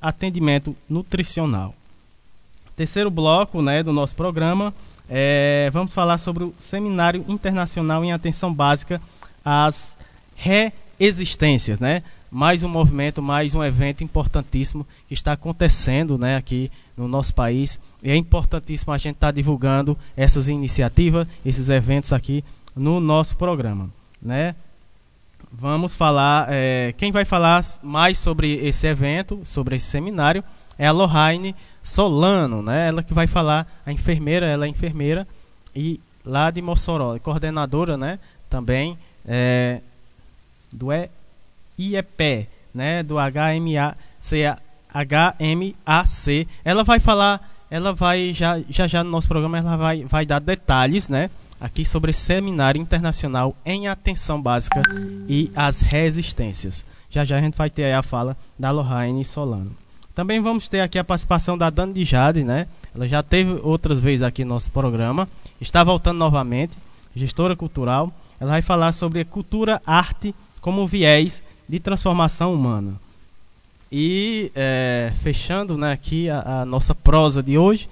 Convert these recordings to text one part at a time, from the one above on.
atendimento nutricional. Terceiro bloco né, do nosso programa, é, vamos falar sobre o Seminário Internacional em Atenção Básica às Reexistências. Né? Mais um movimento, mais um evento importantíssimo que está acontecendo né, aqui no nosso país. E é importantíssimo a gente estar tá divulgando essas iniciativas, esses eventos aqui no nosso programa. Né? Vamos falar. É, quem vai falar mais sobre esse evento, sobre esse seminário, é a Lohane Solano, né? Ela que vai falar, a enfermeira, ela é enfermeira e lá de Mossoró, coordenadora, né? Também é, do IEP, né? Do HMAC, HMAC. Ela vai falar, ela vai já já já no nosso programa ela vai vai dar detalhes, né? Aqui sobre Seminário Internacional em Atenção Básica e as Resistências. Já já a gente vai ter a fala da Lohane Solano. Também vamos ter aqui a participação da Dani de Jade, né? Ela já teve outras vezes aqui no nosso programa, está voltando novamente, gestora cultural. Ela vai falar sobre cultura, arte como viés de transformação humana. E é, fechando né, aqui a, a, nossa prosa de hoje,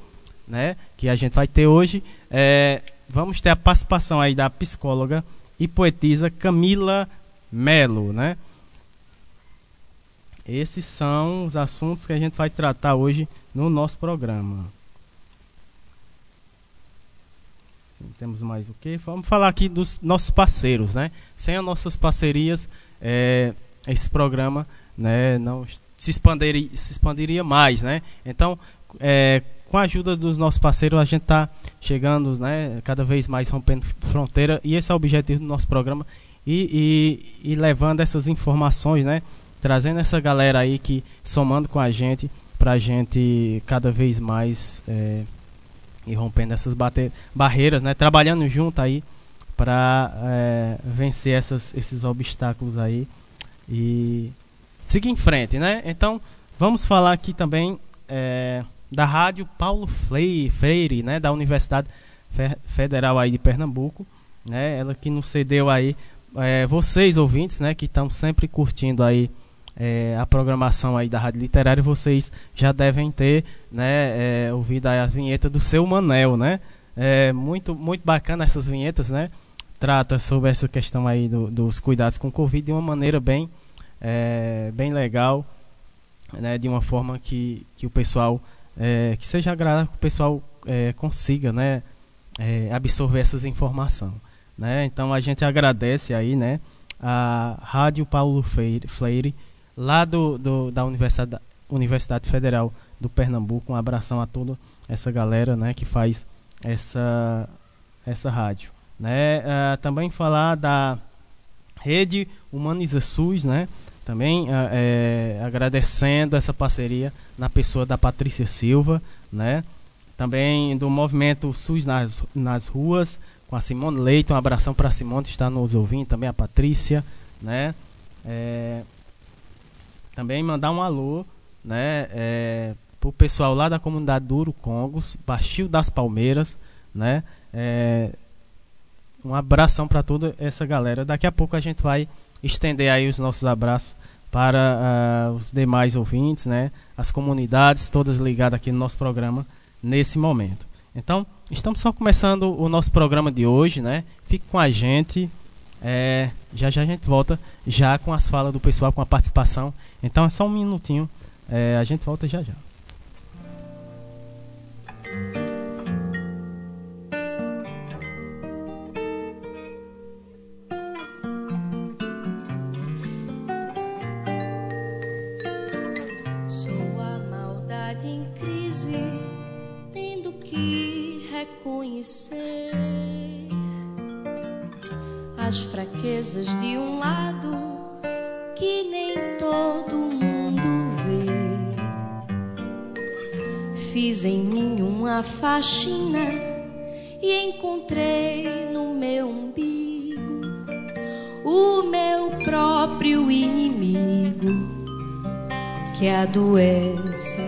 né, que a gente vai ter hoje, é, vamos ter a participação aí da psicóloga e poetisa Camila Melo, né? Esses são os assuntos que a gente vai tratar hoje no nosso programa. Temos mais o que? Vamos falar aqui dos nossos parceiros, né? Sem as nossas parcerias, é, esse programa né, não se expandiria, se expandiria mais, né? Então, é, com a ajuda dos nossos parceiros, a gente está chegando né, cada vez mais rompendo fronteira e esse é o objetivo do nosso programa e, e, e levando essas informações, né, trazendo essa galera aí que somando com a gente para a gente cada vez mais é, ir rompendo essas barreiras, né, trabalhando junto aí para é, vencer essas, esses obstáculos aí e seguir em frente, né? Então vamos falar aqui também é, da rádio Paulo Freire, né, da Universidade Federal aí de Pernambuco, né, ela que nos cedeu aí é, vocês ouvintes, né, que estão sempre curtindo aí é, a programação aí da rádio literária, vocês já devem ter, né, é, ouvido aí as vinhetas do seu Manel, né, é muito muito bacana essas vinhetas, né, trata sobre essa questão aí do, dos cuidados com o Covid de uma maneira bem é, bem legal, né, de uma forma que, que o pessoal é, que seja agradável que o pessoal é, consiga né, é, absorver essas informações. Né? Então a gente agradece aí né, a Rádio Paulo Freire, lá do, do, da Universidade, Universidade Federal do Pernambuco. Um abração a toda essa galera né, que faz essa, essa rádio. Né? Uh, também falar da Rede Humaniza SUS, né? Também é, agradecendo essa parceria na pessoa da Patrícia Silva, né? Também do movimento SUS nas, nas ruas, com a Simone Leite, um abração para a Simone que está nos ouvindo, também a Patrícia, né? É, também mandar um alô, né? É, o pessoal lá da comunidade do Congos, Baixio das Palmeiras, né? É, um abração para toda essa galera. Daqui a pouco a gente vai estender aí os nossos abraços para uh, os demais ouvintes, né, as comunidades todas ligadas aqui no nosso programa nesse momento. Então, estamos só começando o nosso programa de hoje, né? Fique com a gente. É, já já a gente volta já com as falas do pessoal, com a participação. Então é só um minutinho. É, a gente volta já já. As fraquezas de um lado que nem todo mundo vê. Fiz em mim uma faxina e encontrei no meu umbigo o meu próprio inimigo que adoece na rotina.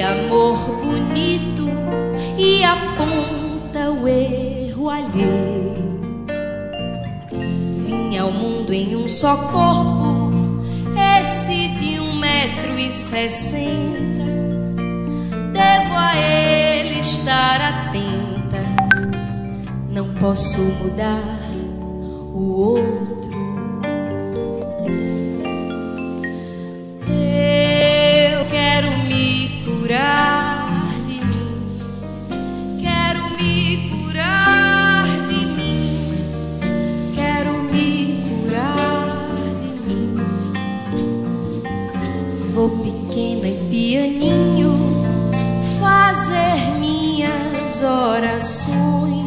Amor bonito e aponta o erro alheio. Vinha ao mundo em um só corpo, esse de um metro e sessenta. Devo a ele estar atenta, não posso mudar o outro. Curar de mim, quero me curar de mim, quero me curar de mim. Vou pequena e pianinho fazer minhas orações.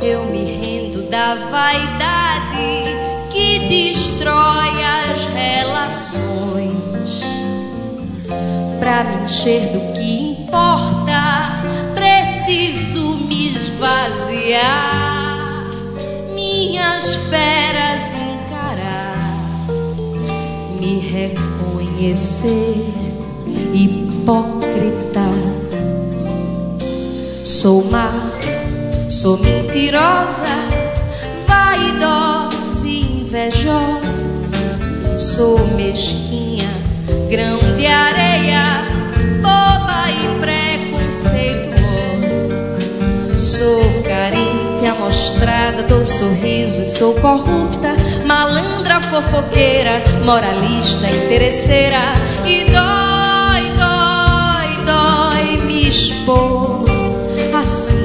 Eu me rendo da vaidade que destrói as relações. Pra me encher do que importa, preciso me esvaziar. Minhas feras encarar, me reconhecer hipócrita. Sou má, sou mentirosa, vaidosa e invejosa. Sou mesquinha, grão de areia, boba e preconceituosa. Sou carente, amostrada, dou sorriso, sou corrupta, malandra, fofoqueira, moralista, interesseira e dói, dói, dói me expor assim.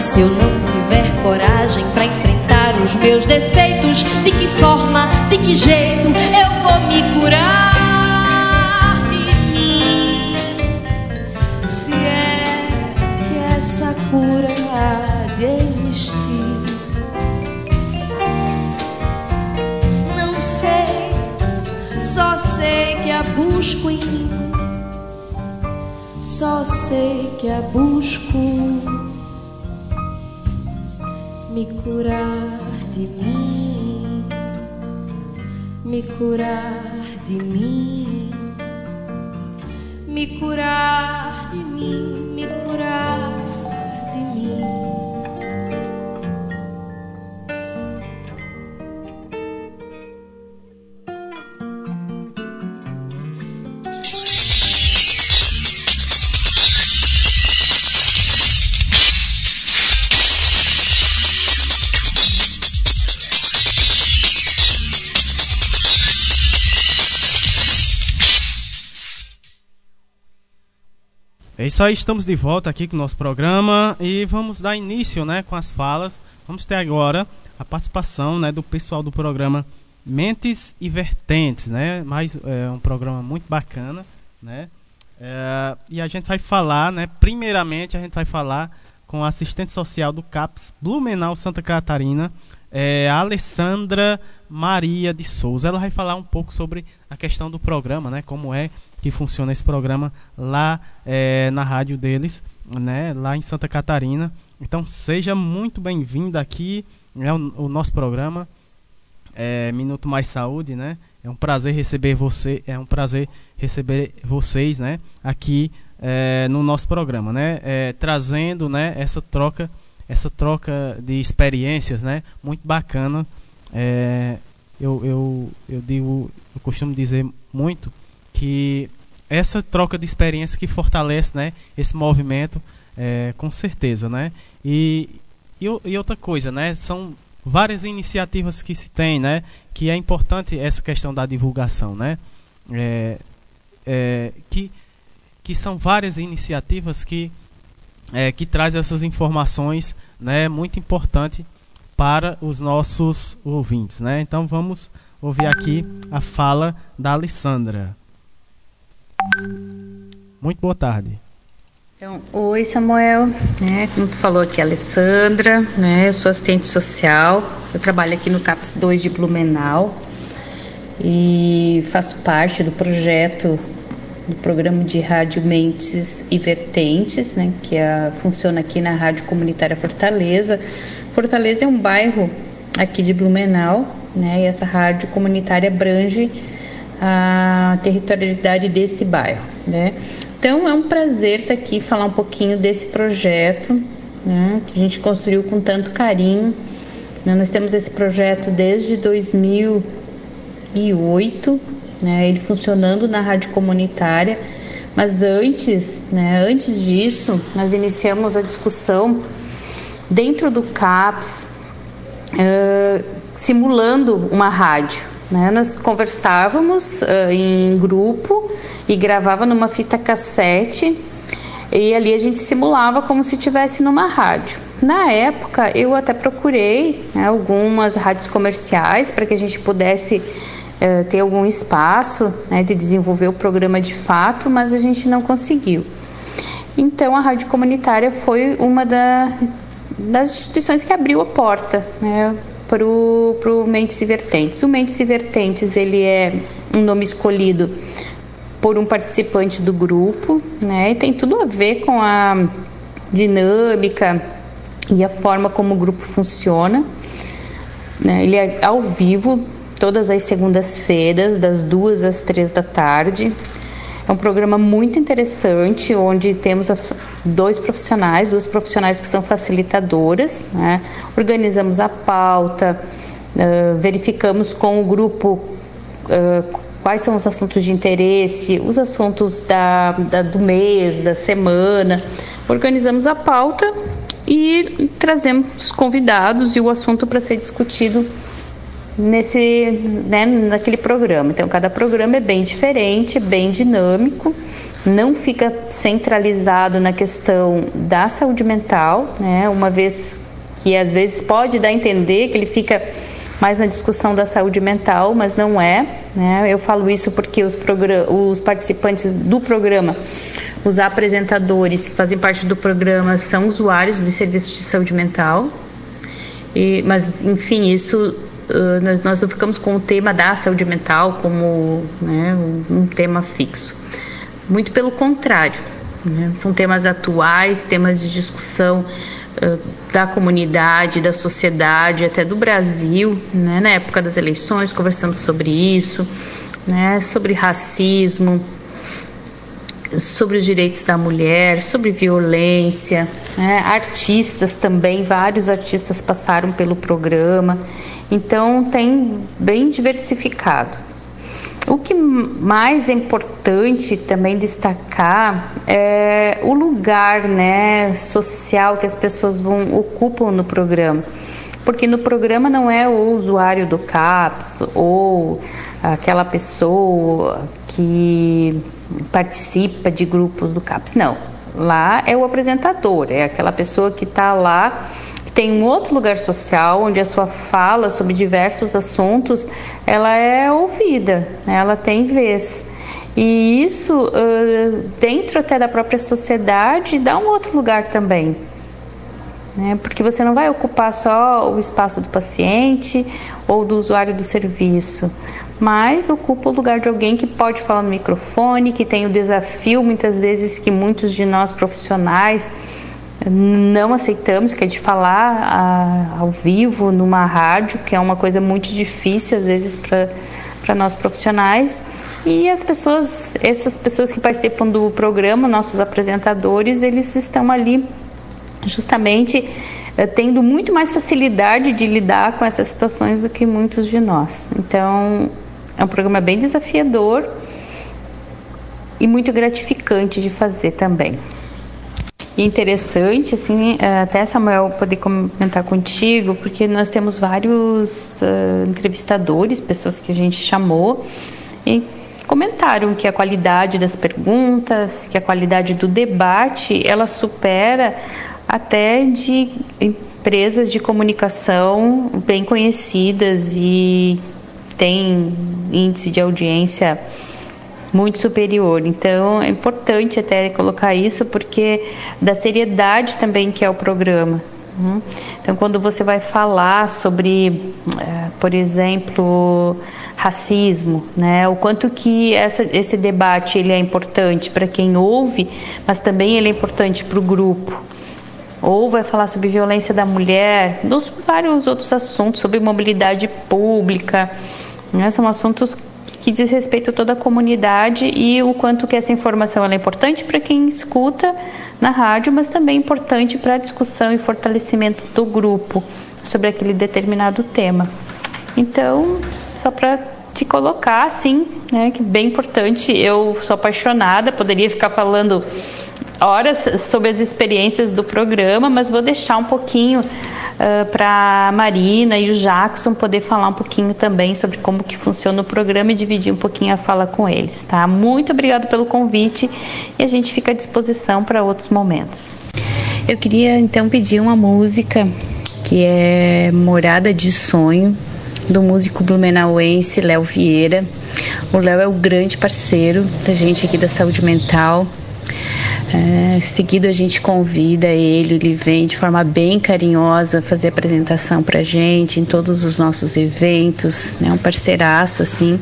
Mas se eu não tiver coragem para enfrentar os meus defeitos, de que forma, de que jeito eu vou me curar de mim? Se é que essa cura há de existir. Não sei, só sei que a busco em mim. Só sei que a busco me curar de mim, me curar de mim, me curar de mim, me curar É isso aí, estamos de volta aqui com o nosso programa e vamos dar início, né, com as falas. Vamos ter agora a participação, né, do pessoal do programa Mentes e Vertentes, né? Mais é um programa muito bacana, né? É, e a gente vai falar, né? Primeiramente a gente vai falar com a assistente social do CAPS Blumenau Santa Catarina, é, a Alessandra Maria de Souza. Ela vai falar um pouco sobre a questão do programa, né? Como é que funciona esse programa lá é, na rádio deles, né? Lá em Santa Catarina. Então seja muito bem-vindo aqui, é o, o nosso programa é, Minuto Mais Saúde, né? É um prazer receber você, é um prazer receber vocês, né? Aqui é, no nosso programa, né? É, trazendo, né? Essa troca, essa troca de experiências, né? Muito bacana. É, eu, eu, eu digo, eu costumo dizer muito que essa troca de experiência que fortalece, né? Esse movimento, é, com certeza, né? E, e, e outra coisa, né? São várias iniciativas que se tem, né? Que é importante essa questão da divulgação, né? É, é, que, que são várias iniciativas que, é, que traz essas informações, né? Muito importante para os nossos ouvintes, né? Então vamos ouvir aqui a fala da Alessandra. Muito boa tarde. Então, oi Samuel, né? Como tu falou aqui, Alessandra, né? Eu sou assistente social, eu trabalho aqui no CAPS 2 de Blumenau. e faço parte do projeto do programa de rádio Mentes e Vertentes, né, que é, funciona aqui na Rádio Comunitária Fortaleza. Fortaleza é um bairro aqui de Blumenau, né, e essa rádio comunitária abrange a territorialidade desse bairro, né. Então é um prazer estar aqui falar um pouquinho desse projeto, né, que a gente construiu com tanto carinho. Né. Nós temos esse projeto desde 2008, né, ele funcionando na rádio comunitária. Mas antes, né, antes disso, nós iniciamos a discussão dentro do CAPS, uh, simulando uma rádio. Né? Nós conversávamos uh, em grupo e gravava numa fita cassete e ali a gente simulava como se estivesse numa rádio. Na época, eu até procurei né, algumas rádios comerciais para que a gente pudesse uh, ter algum espaço né, de desenvolver o programa de fato, mas a gente não conseguiu. Então, a rádio comunitária foi uma da, das instituições que abriu a porta né, para o Mentes e Vertentes. O Mentes e Vertentes ele é um nome escolhido por um participante do grupo, né, e tem tudo a ver com a dinâmica e a forma como o grupo funciona. Né, ele é ao vivo, todas as segundas-feiras, das duas às três da tarde. É um programa muito interessante, onde temos dois profissionais, duas profissionais que são facilitadoras. Né? Organizamos a pauta, verificamos com o grupo quais são os assuntos de interesse, os assuntos da, da, do mês, da semana. Organizamos a pauta e trazemos convidados e o assunto para ser discutido nesse, né, naquele programa. Então, cada programa é bem diferente, bem dinâmico, não fica centralizado na questão da saúde mental, né, uma vez que às vezes pode dar a entender que ele fica mais na discussão da saúde mental, mas não é. Né? Eu falo isso porque os, os participantes do programa, os apresentadores que fazem parte do programa, são usuários dos serviços de saúde mental. E, mas, enfim, isso nós, nós, não ficamos com o tema da saúde mental como né, um, tema fixo. Muito pelo contrário, né? são temas atuais, temas de discussão uh, da comunidade, da sociedade, até do Brasil, né? na época das eleições, conversando sobre isso, né? sobre racismo, sobre os direitos da mulher, sobre violência, né? artistas também, vários artistas passaram pelo programa, então tem bem diversificado. O que mais é importante também destacar é o lugar né, social que as pessoas vão, ocupam no programa. Porque no programa não é o usuário do CAPS ou aquela pessoa que participa de grupos do CAPS. Não, lá é o apresentador, é aquela pessoa que está lá, que tem um outro lugar social onde a sua fala sobre diversos assuntos ela é ouvida, né? ela tem vez. E isso, dentro até da própria sociedade, dá um outro lugar também. Né? Porque você não vai ocupar só o espaço do paciente ou do usuário do serviço, mas ocupa o lugar de alguém que pode falar no microfone, que tem o desafio muitas vezes que muitos de nós profissionais não aceitamos, que é de falar a, ao vivo numa rádio, que é uma coisa muito difícil às vezes para nós profissionais. E as pessoas, essas pessoas que participam do programa, nossos apresentadores, eles estão ali justamente eh, tendo muito mais facilidade de lidar com essas situações do que muitos de nós. Então, é um programa bem desafiador e muito gratificante de fazer também. E interessante, assim, eh, até Samuel poder comentar contigo, porque nós temos vários uh, entrevistadores, pessoas que a gente chamou, e comentaram que a qualidade das perguntas, que a qualidade do debate, ela supera até de empresas de comunicação bem conhecidas e tem índice de audiência muito superior. Então é importante até colocar isso porque da seriedade também que é o programa. Uhum. Então, quando você vai falar sobre, eh, por exemplo, racismo, né, o quanto que essa, esse debate ele é importante para quem ouve, mas também ele é importante para o grupo. Ou vai falar sobre violência da mulher, vários outros assuntos, sobre mobilidade pública. Né, são assuntos que diz respeito a toda a comunidade e o quanto que essa informação é importante para quem escuta na rádio, mas também importante para a discussão e fortalecimento do grupo sobre aquele determinado tema. Então, só para te colocar assim, né, que bem importante. Eu sou apaixonada, poderia ficar falando horas sobre as experiências do programa, mas vou deixar um pouquinho uh, para a Marina e o Jackson poder falar um pouquinho também sobre como que funciona o programa e dividir um pouquinho a fala com eles, tá? Muito obrigado pelo convite e a gente fica à disposição para outros momentos. Eu queria então pedir uma música que é Morada de Sonho do músico blumenauense Léo Vieira. O Léo é o grande parceiro da gente aqui da saúde mental. É, seguido a gente convida ele, ele vem de forma bem carinhosa fazer apresentação pra gente em todos os nossos eventos, né? Um parceiraço assim.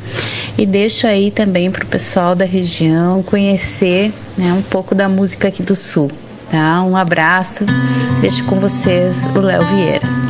E deixo aí também pro pessoal da região conhecer, né, um pouco da música aqui do sul, tá? Um abraço. Deixo com vocês o Léo Vieira.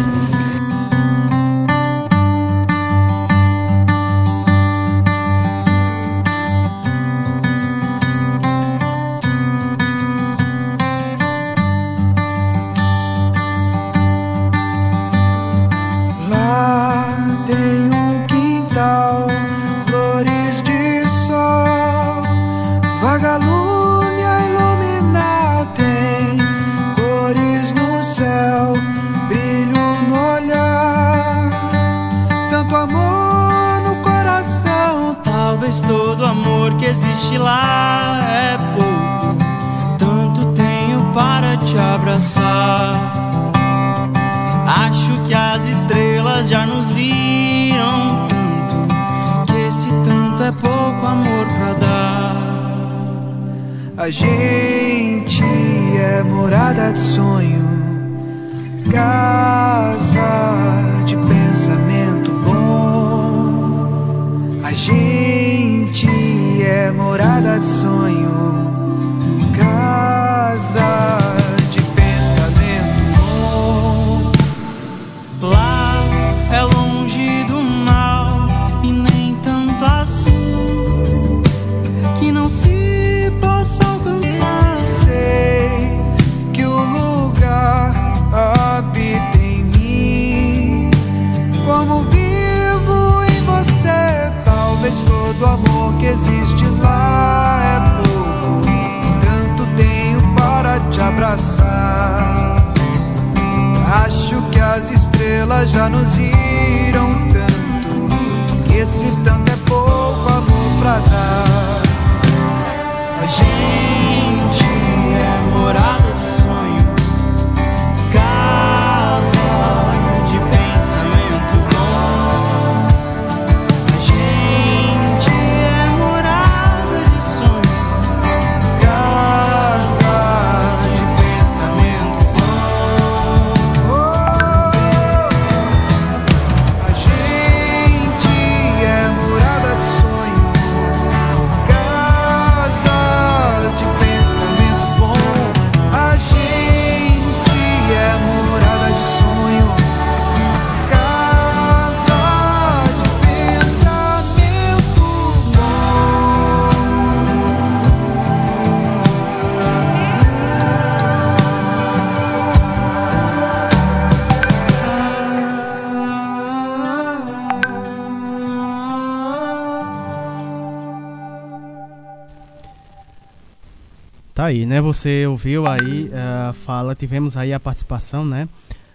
Aí, né? Você ouviu aí a fala, tivemos aí a participação, né?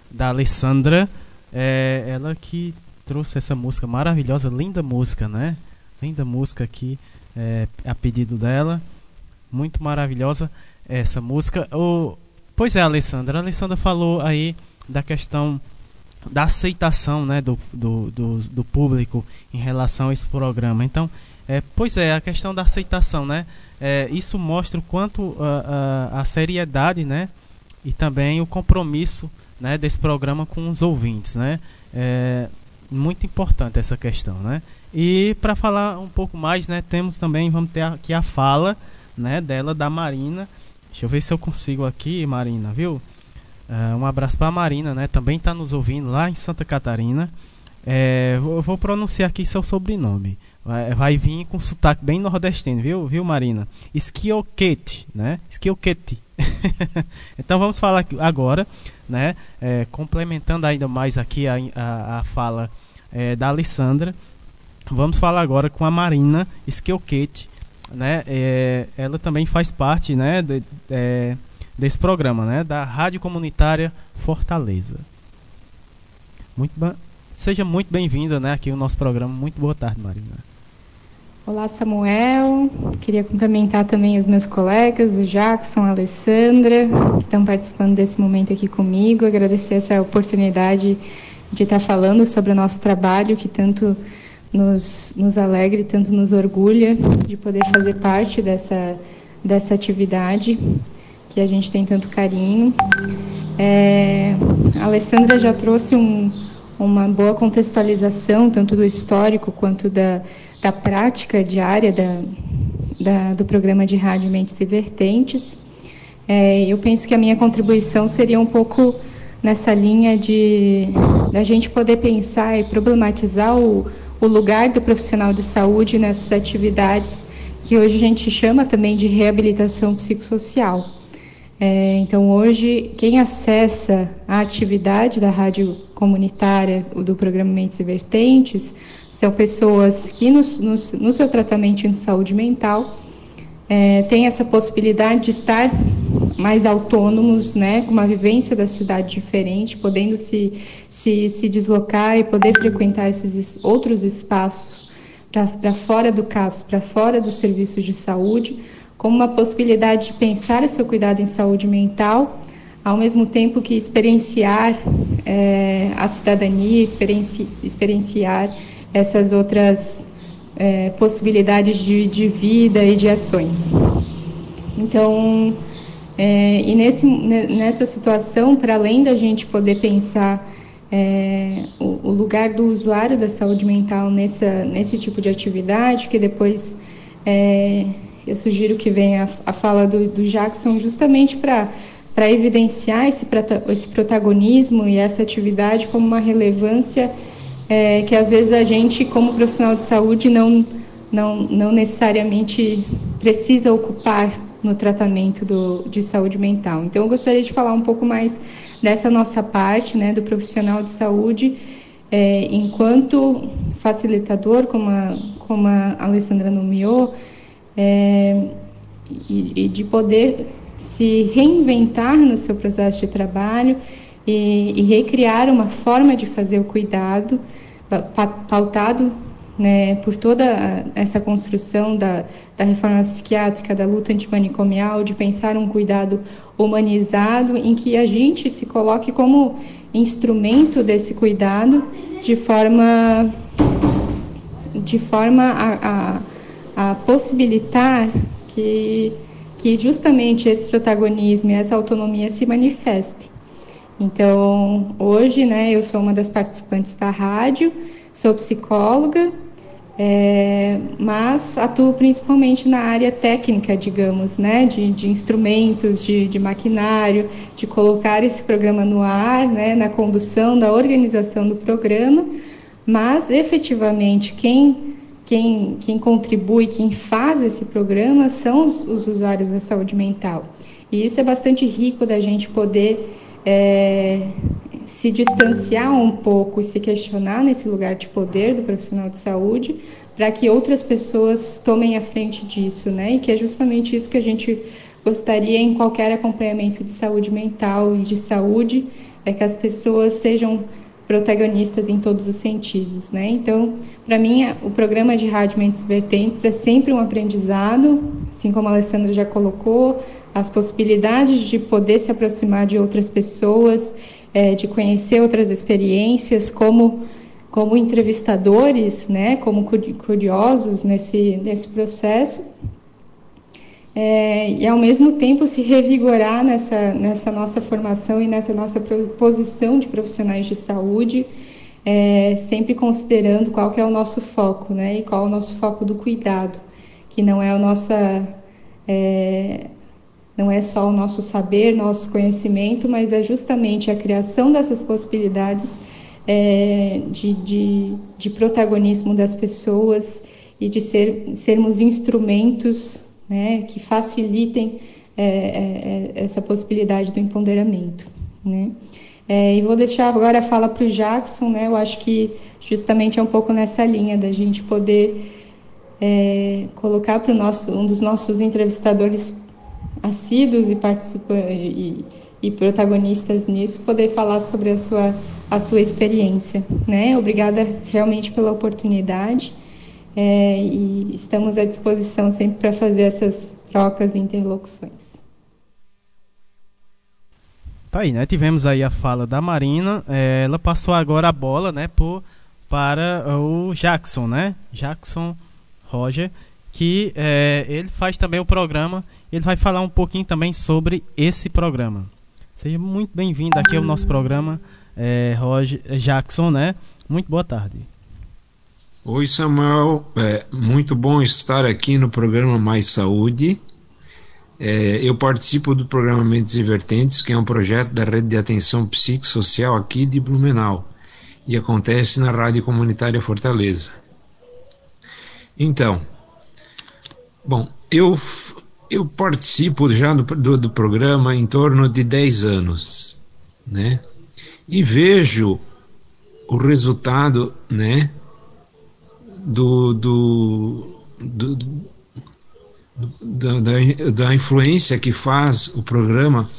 Da Alessandra, é, ela que trouxe essa música maravilhosa, linda música, né? Linda música aqui, é, a pedido dela, muito maravilhosa essa música. O, pois é, Alessandra, a Alessandra falou aí da questão da aceitação, né? Do, do, do, do público em relação a esse programa. Então, é, pois é, a questão da aceitação, né? É, isso mostra o quanto a, a, a, seriedade, né? E também o compromisso né, desse programa com os ouvintes, né? É muito importante essa questão, né? E para falar um pouco mais, né, temos também, vamos ter aqui a fala, né, dela da Marina. Deixa eu ver se eu consigo aqui, Marina, viu? Uh, um abraço para a Marina, né? Também está nos ouvindo lá em Santa Catarina. É, vou, vou, pronunciar aqui seu sobrenome. Vai, vai, vir com sotaque bem nordestino, viu, viu Marina? Skioquete, né? Skioquete. então vamos falar agora, né? É, complementando ainda mais aqui a, a, a fala é, da Alessandra. Vamos falar agora com a Marina Skioquete, né? É, ela também faz parte, né? De, é, desse programa, né? Da Rádio Comunitária Fortaleza. Muito bem. Seja muito bem-vinda, né, aqui no nosso programa. Muito boa tarde, Marina. Olá, Samuel. Queria cumprimentar também os meus colegas, o Jackson, a Alessandra, que estão participando desse momento aqui comigo. Agradecer essa oportunidade de estar falando sobre o nosso trabalho, que tanto nos, nos alegra e tanto nos orgulha de poder fazer parte dessa, dessa atividade que a gente tem tanto carinho. É, a Alessandra já trouxe um, uma boa contextualização, tanto do histórico quanto da, da prática diária da, da, do programa de rádio Mentes e Vertentes. É, eu penso que a minha contribuição seria um pouco nessa linha de da gente poder pensar e problematizar o, o lugar do profissional de saúde nessas atividades que hoje a gente chama também de reabilitação psicossocial. É, então, hoje, quem acessa a atividade da rádio comunitária do programa Mentes e Vertentes são pessoas que, no, no, no seu tratamento em saúde mental, é, têm essa possibilidade de estar mais autônomos, né, com uma vivência da cidade diferente, podendo se, se, se deslocar e poder frequentar esses outros espaços para fora do CAPS, para fora dos serviços de saúde, como uma possibilidade de pensar o seu cuidado em saúde mental, ao mesmo tempo que experienciar é, a cidadania, experienci, experienciar essas outras é, possibilidades de, de, vida e de ações. Então, é, e nesse, nessa situação, para além da gente poder pensar é, o, o, lugar do usuário da saúde mental nessa, nesse tipo de atividade, que depois é, eu sugiro que venha a, a fala do, do Jackson justamente para evidenciar esse, esse protagonismo e essa atividade como uma relevância é, que às vezes a gente, como profissional de saúde, não, não, não necessariamente precisa ocupar no tratamento do, de saúde mental. Então, eu gostaria de falar um pouco mais dessa nossa parte, né, do profissional de saúde, é, enquanto facilitador, como a, como a Alessandra nomeou, é, e, e, de poder se reinventar no seu processo de trabalho e, e recriar uma forma de fazer o cuidado pautado né, por toda essa construção da, da reforma psiquiátrica, da luta antimanicomial, de pensar um cuidado humanizado em que a gente se coloque como instrumento desse cuidado de forma de forma a, a a possibilitar que, que justamente esse protagonismo e essa autonomia se manifestem. Então, hoje, né, eu sou uma das participantes da rádio, sou psicóloga, é, mas atuo principalmente na área técnica, digamos, né, de, de instrumentos, de, de, maquinário, de colocar esse programa no ar, né, na condução, da organização do programa, mas efetivamente quem quem, quem contribui, quem faz esse programa são os, os usuários da saúde mental. E isso é bastante rico da gente poder é, se distanciar um pouco e se questionar nesse lugar de poder do profissional de saúde, para que outras pessoas tomem a frente disso, né? E que é justamente isso que a gente gostaria em qualquer acompanhamento de saúde mental e de saúde, é que as pessoas sejam protagonistas em todos os sentidos, né? Então, para mim, o programa de Rádio Mentes Vertentes é sempre um aprendizado, assim como a Alessandra já colocou, as possibilidades de poder se aproximar de outras pessoas, é, de conhecer outras experiências, como como entrevistadores, né? Como curiosos nesse nesse processo. é, e ao mesmo tempo se revigorar nessa, nessa nossa formação e nessa nossa posição de profissionais de saúde, é, sempre considerando qual que é o nosso foco, né, e qual é o nosso foco do cuidado, que não é a nossa é, não é só o nosso saber, nosso conhecimento, mas é justamente a criação dessas possibilidades é, de, de, de, protagonismo das pessoas e de ser, sermos instrumentos né, que facilitem é, é, é essa possibilidade do empoderamento. Né? É, e vou deixar agora a fala para o Jackson, né? eu acho que justamente é um pouco nessa linha da gente poder é, colocar para um dos nossos entrevistadores assíduos e e, e, protagonistas nisso poder falar sobre a sua a sua experiência, né? Obrigada realmente pela oportunidade é, e estamos à disposição sempre para fazer essas trocas e interlocuções. Tá aí, né? Tivemos aí a fala da Marina. É, ela passou agora a bola, né, por, para o Jackson, né? Jackson Roger, que é, ele faz também o programa. Ele vai falar um pouquinho também sobre esse programa. Seja muito bem-vindo aqui ao nosso programa, é, Roger Jackson, né? Muito boa tarde. Oi, Samuel. É muito bom estar aqui no programa Mais Saúde. É, eu participo do programa Mentes Invertentes, que é um projeto da Rede de Atenção Psicossocial aqui de Blumenau e acontece na Rádio Comunitária Fortaleza. Então, bom, eu, eu participo já do, do, do programa em torno de 10 anos, né? E vejo o resultado, né? Do, do, do, da, da, da, influência que faz o programa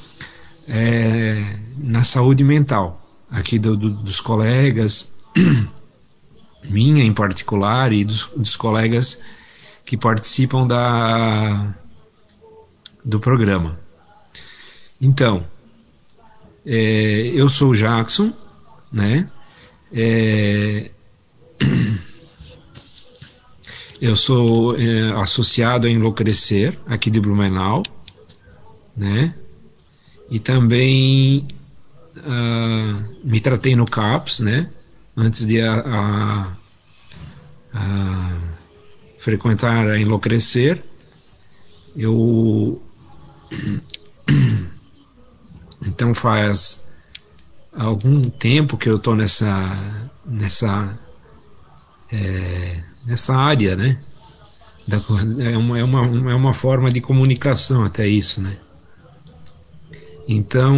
é, na saúde mental aqui do, do, dos colegas minha em particular e dos, dos colegas que participam da, do programa. Então, é, eu sou o Jackson, né? É, eu sou é, associado a Enlouquecer, aqui de Blumenau, né? E também uh, me tratei no CAPS, né? antes de a, a, a frequentar a Enlouquecer, eu então faz algum tempo que eu estou nessa nessa é, nessa área, né? Da, é, uma, é, uma, é uma forma de comunicação até isso, né? Então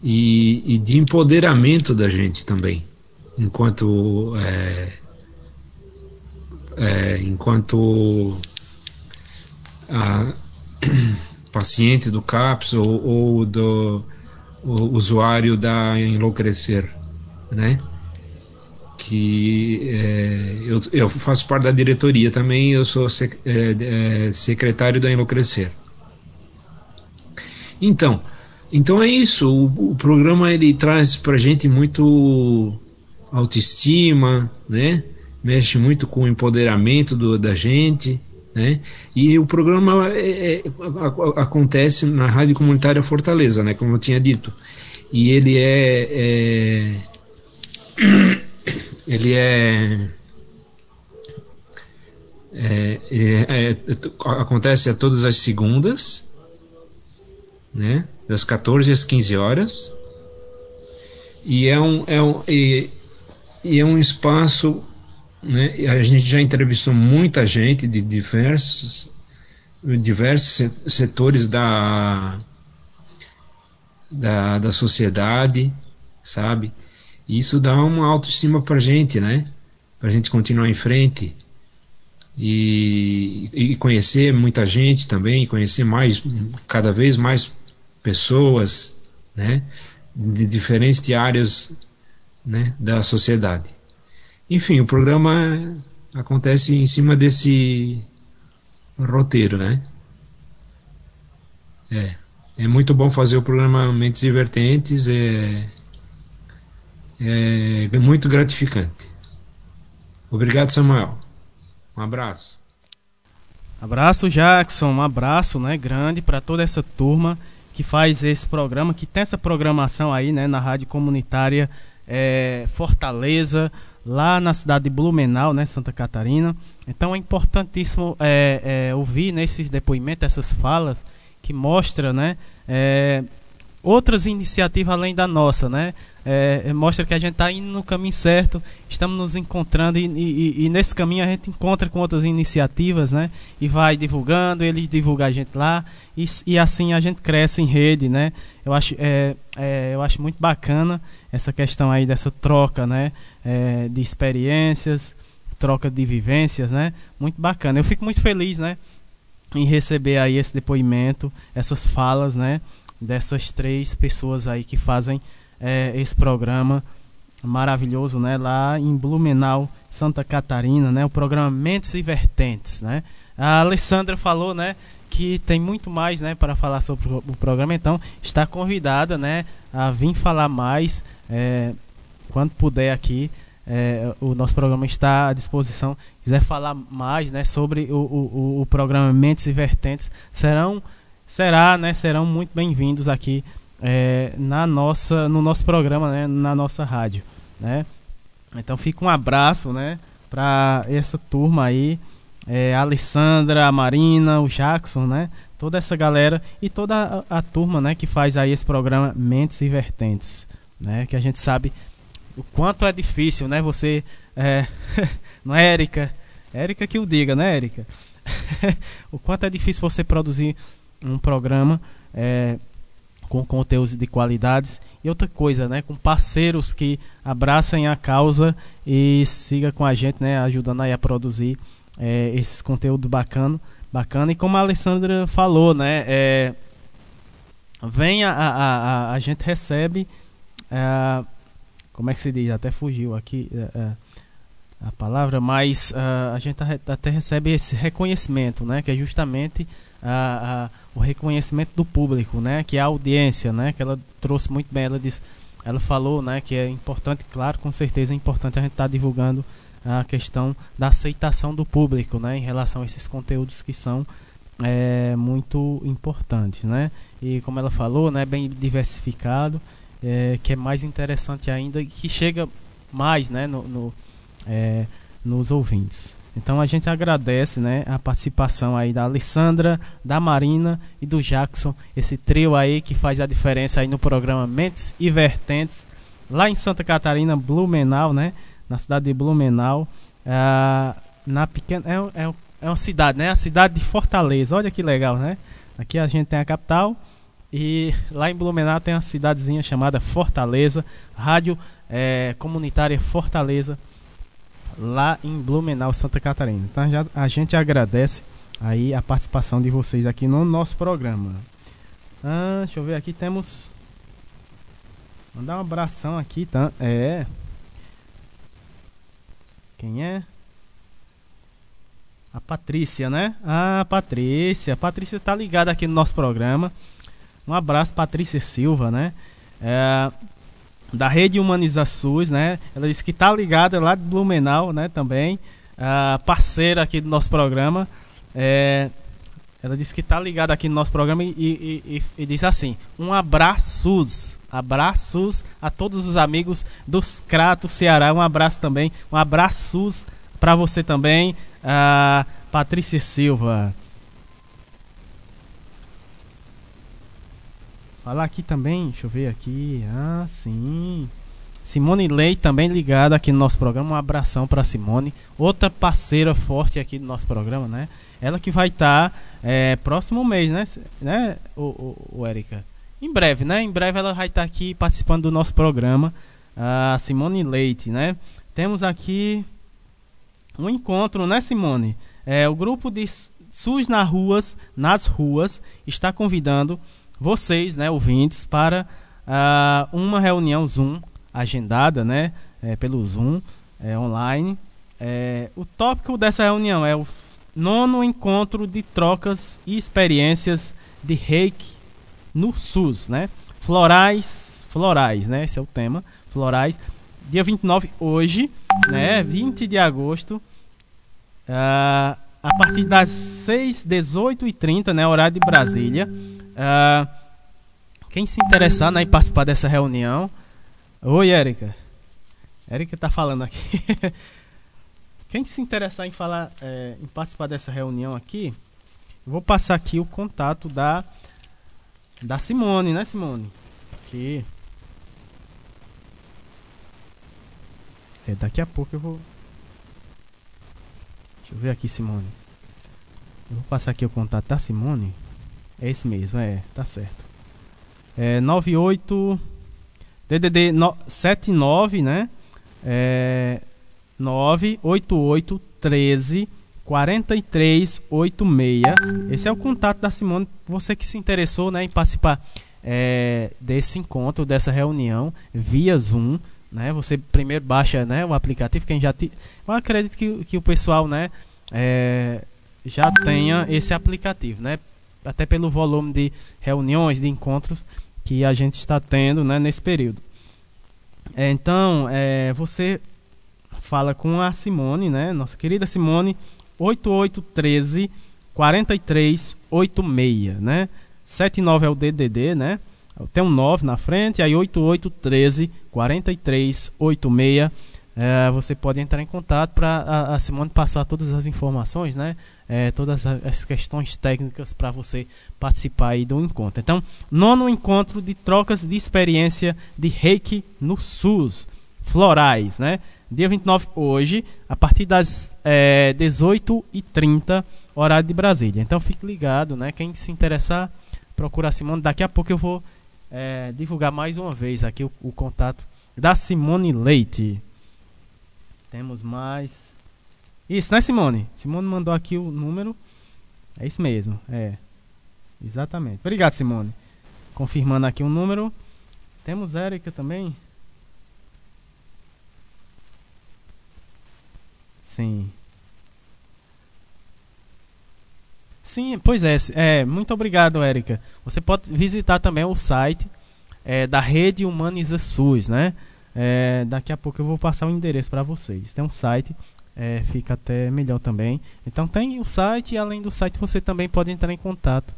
e, e de empoderamento da gente também, enquanto é, é, enquanto paciente do CAPS ou, ou do usuário da Enlouquecer, né? Que é, eu, eu, faço parte da diretoria também, eu sou sec, é, é, secretário da Enlouquecer. Então, então é isso, o, o programa ele traz pra gente muito autoestima, né? Mexe muito com o empoderamento do, da gente, né? E o programa é, é, acontece na Rádio Comunitária Fortaleza, né? Como eu tinha dito. E ele é, é ele é, é, é, é acontece a todas as segundas, né? das 14 às 15 horas. E é um, é um, e, e é um espaço. Né, a gente já entrevistou muita gente de diversos, diversos setores da, da, da sociedade, sabe? E isso dá uma autoestima para gente, né? Para a gente continuar em frente e, e conhecer muita gente também, conhecer mais, cada vez mais pessoas, né, de diferentes áreas, né, da sociedade. Enfim, o programa acontece em cima desse roteiro, né? É, é muito bom fazer o programa Mentes Divertentes, é, é muito gratificante. Obrigado, Samuel. Um abraço. Abraço, Jackson. Um abraço, né, grande para toda essa turma que faz esse programa, que tem essa programação aí, né, na rádio comunitária é, Fortaleza, lá na cidade de Blumenau, né, Santa Catarina. Então é importantíssimo é, é, ouvir nesses depoimentos, essas falas que mostra, né, é, outras iniciativas além da nossa, né? É, é mostra que a gente está indo no caminho certo, estamos nos encontrando e, e, e, nesse caminho a gente encontra com outras iniciativas, né? E vai divulgando, eles divulgam a gente lá e, e assim a gente cresce em rede, né? Eu acho, é, é, eu acho muito bacana essa questão aí dessa troca, né? É, de experiências, troca de vivências, né? Muito bacana. Eu fico muito feliz, né? Em receber aí esse depoimento, essas falas, né? Dessas três pessoas aí que fazem é, esse programa maravilhoso, né? Lá em Blumenau, Santa Catarina, né? O programa Mentes e Vertentes, né? A Alessandra falou, né? Que tem muito mais, né? Para falar sobre o programa, então está convidada, né? A vir falar mais é, quando puder aqui. É, o nosso programa está à disposição. Quiser falar mais, né? Sobre o, o, o programa Mentes e Vertentes, serão será, né, serão muito bem-vindos aqui é, na nossa, no nosso programa, né, na nossa rádio, né? Então fica um abraço, né, para essa turma aí, é, a Alessandra, a Marina, o Jackson, né, toda essa galera e toda a, a, turma, né, que faz aí esse programa Mentes e Vertentes, né, que a gente sabe o quanto é difícil, né, você, é, não é, Érica? Érica que o diga, né, Érica? o quanto é difícil você produzir um programa é, com conteúdos de qualidades e outra coisa, né, com parceiros que abracem a causa e siga com a gente, né, ajudando aí a produzir é, esses conteúdos bacana, bacana. E como a Alessandra falou, né, é, vem a, a, a, a gente recebe, é, como é que se diz? Até fugiu aqui é, é, a palavra, mas a gente até recebe esse reconhecimento, né, que é justamente a, a, o reconhecimento do público, né? Que é a audiência, né? Que ela trouxe muito bem. Ela disse, ela falou, né? Que é importante, claro, com certeza é importante a gente estar tá divulgando a questão da aceitação do público, né? Em relação a esses conteúdos que são é, muito importantes, né? E como ela falou, né? Bem diversificado, é, que é mais interessante ainda e que chega mais, né? No, no é, nos ouvintes. Então a gente agradece né, a participação aí da Alessandra, da Marina e do Jackson, esse trio aí que faz a diferença aí no programa Mentes e Vertentes, lá em Santa Catarina, Blumenau, né? Na cidade de Blumenau. Uh, na pequena. É, é, é uma cidade, né? A cidade de Fortaleza. Olha que legal, né? Aqui a gente tem a capital. E lá em Blumenau tem uma cidadezinha chamada Fortaleza, Rádio é, Comunitária Fortaleza lá em Blumenau, Santa Catarina. Então já, a gente agradece aí a participação de vocês aqui no nosso programa. Ah, deixa eu ver aqui, temos. Mandar um abração aqui, tá? É. Quem é? A Patrícia, né? Ah, Patrícia. Patrícia tá ligada aqui no nosso programa. Um abraço, Patrícia Silva, né? É, da Rede Humaniza SUS, né? Ela disse que está ligada lá de Blumenau, né? Também, parceira aqui do nosso programa. É, ela disse que está ligada aqui no nosso programa e, e, e, e diz assim: um abraços, abraços a todos os amigos dos Crato Ceará. Um abraço também, um abraços para você também, Patrícia Silva. Falar aqui também, deixa eu ver aqui. Ah, sim. Simone Lei também ligada aqui no nosso programa. Um abração para Simone, outra parceira forte aqui do nosso programa, né? Ela que vai estar tá, é, próximo mês, né? né o, o, o Erika? Em breve, né? Em breve ela vai estar tá aqui participando do nosso programa. A Simone Leite, né? Temos aqui um encontro, né, Simone? É, o grupo de SUS nas ruas, nas ruas, está convidando vocês, né, ouvintes, para uh, uma reunião Zoom agendada, né, é, pelo Zoom é, online. É, o tópico dessa reunião é o nono encontro de trocas e experiências de reiki no SUS, né? Florais, florais, né? Esse é o tema, florais. Dia 29, hoje, né? 20 de agosto, uh, a partir das 6, 18 e 30, né, horário de Brasília. Uh, quem se interessar né, em participar dessa reunião. Oi, Érica. Érica está falando aqui. quem se interessar em falar, é, em participar dessa reunião aqui, vou passar aqui o contato da da Simone, né, Simone? Aqui. É, daqui a pouco eu vou. Deixa eu ver aqui, Simone. Eu vou passar aqui o contato da Simone. É esse mesmo, é, tá certo. É 98 DDD no, 79, né? É 988 13 4386. Esse é o contato da Simone. Você que se interessou né, em participar é, desse encontro, dessa reunião via Zoom. Né? Você primeiro baixa né, o aplicativo. Quem já te... Eu acredito que, que o pessoal né, é, já tenha esse aplicativo. Né? Até pelo volume de reuniões, de encontros que a gente está tendo né, nesse período. É, então, é, você fala com a Simone, né? Nossa querida Simone, 8813 4386, né? 79 é o DDD, né? Tem um 9 na frente, aí 8813 4386. É, você pode entrar em contato para a, a, Simone passar todas as informações, né? É, todas as questões técnicas para você participar aí do encontro. Então, nono encontro de trocas de experiência de reiki no SUS, florais, né? dia 29, hoje, a partir das é, 18h30, horário de Brasília. Então fique ligado, né? Quem se interessar, procura a Simone. Daqui a pouco eu vou é, divulgar mais uma vez aqui o, o, contato da Simone Leite. Temos mais. Isso, né, Simone? Simone mandou aqui o número. É isso mesmo, é. Exatamente. Obrigado, Simone. Confirmando aqui o número. Temos Érica também. Sim. Sim, pois é, é. Muito obrigado, Érica. Você pode visitar também o site é, da Rede Humaniza SUS, né? É, daqui a pouco eu vou passar o endereço para vocês. Tem um site, é, fica até melhor também. Então tem o site e além do site você também pode entrar em contato.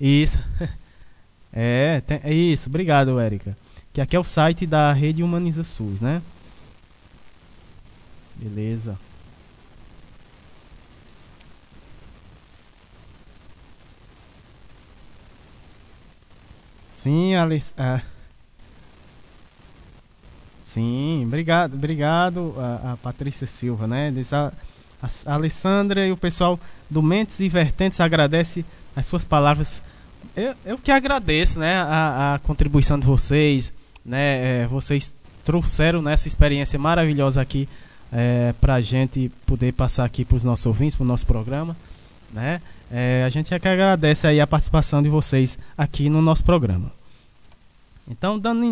Isso. É, tem, é isso. Obrigado, Érica. Que aqui é o site da Rede Humaniza SUS, né? Beleza. Sim, Alice. Ah. Sim, obrigado, obrigado a, a Patrícia Silva, né? A, a, Alessandra e o pessoal do Mentes e Vertentes agradece as suas palavras. Eu, eu que agradeço, né? A, a contribuição de vocês, né? É, vocês trouxeram nessa experiência maravilhosa aqui é, para a gente poder passar aqui para os nossos ouvintes, para o nosso programa. Né? É, a gente é que agradece aí a participação de vocês aqui no nosso programa. Então, dando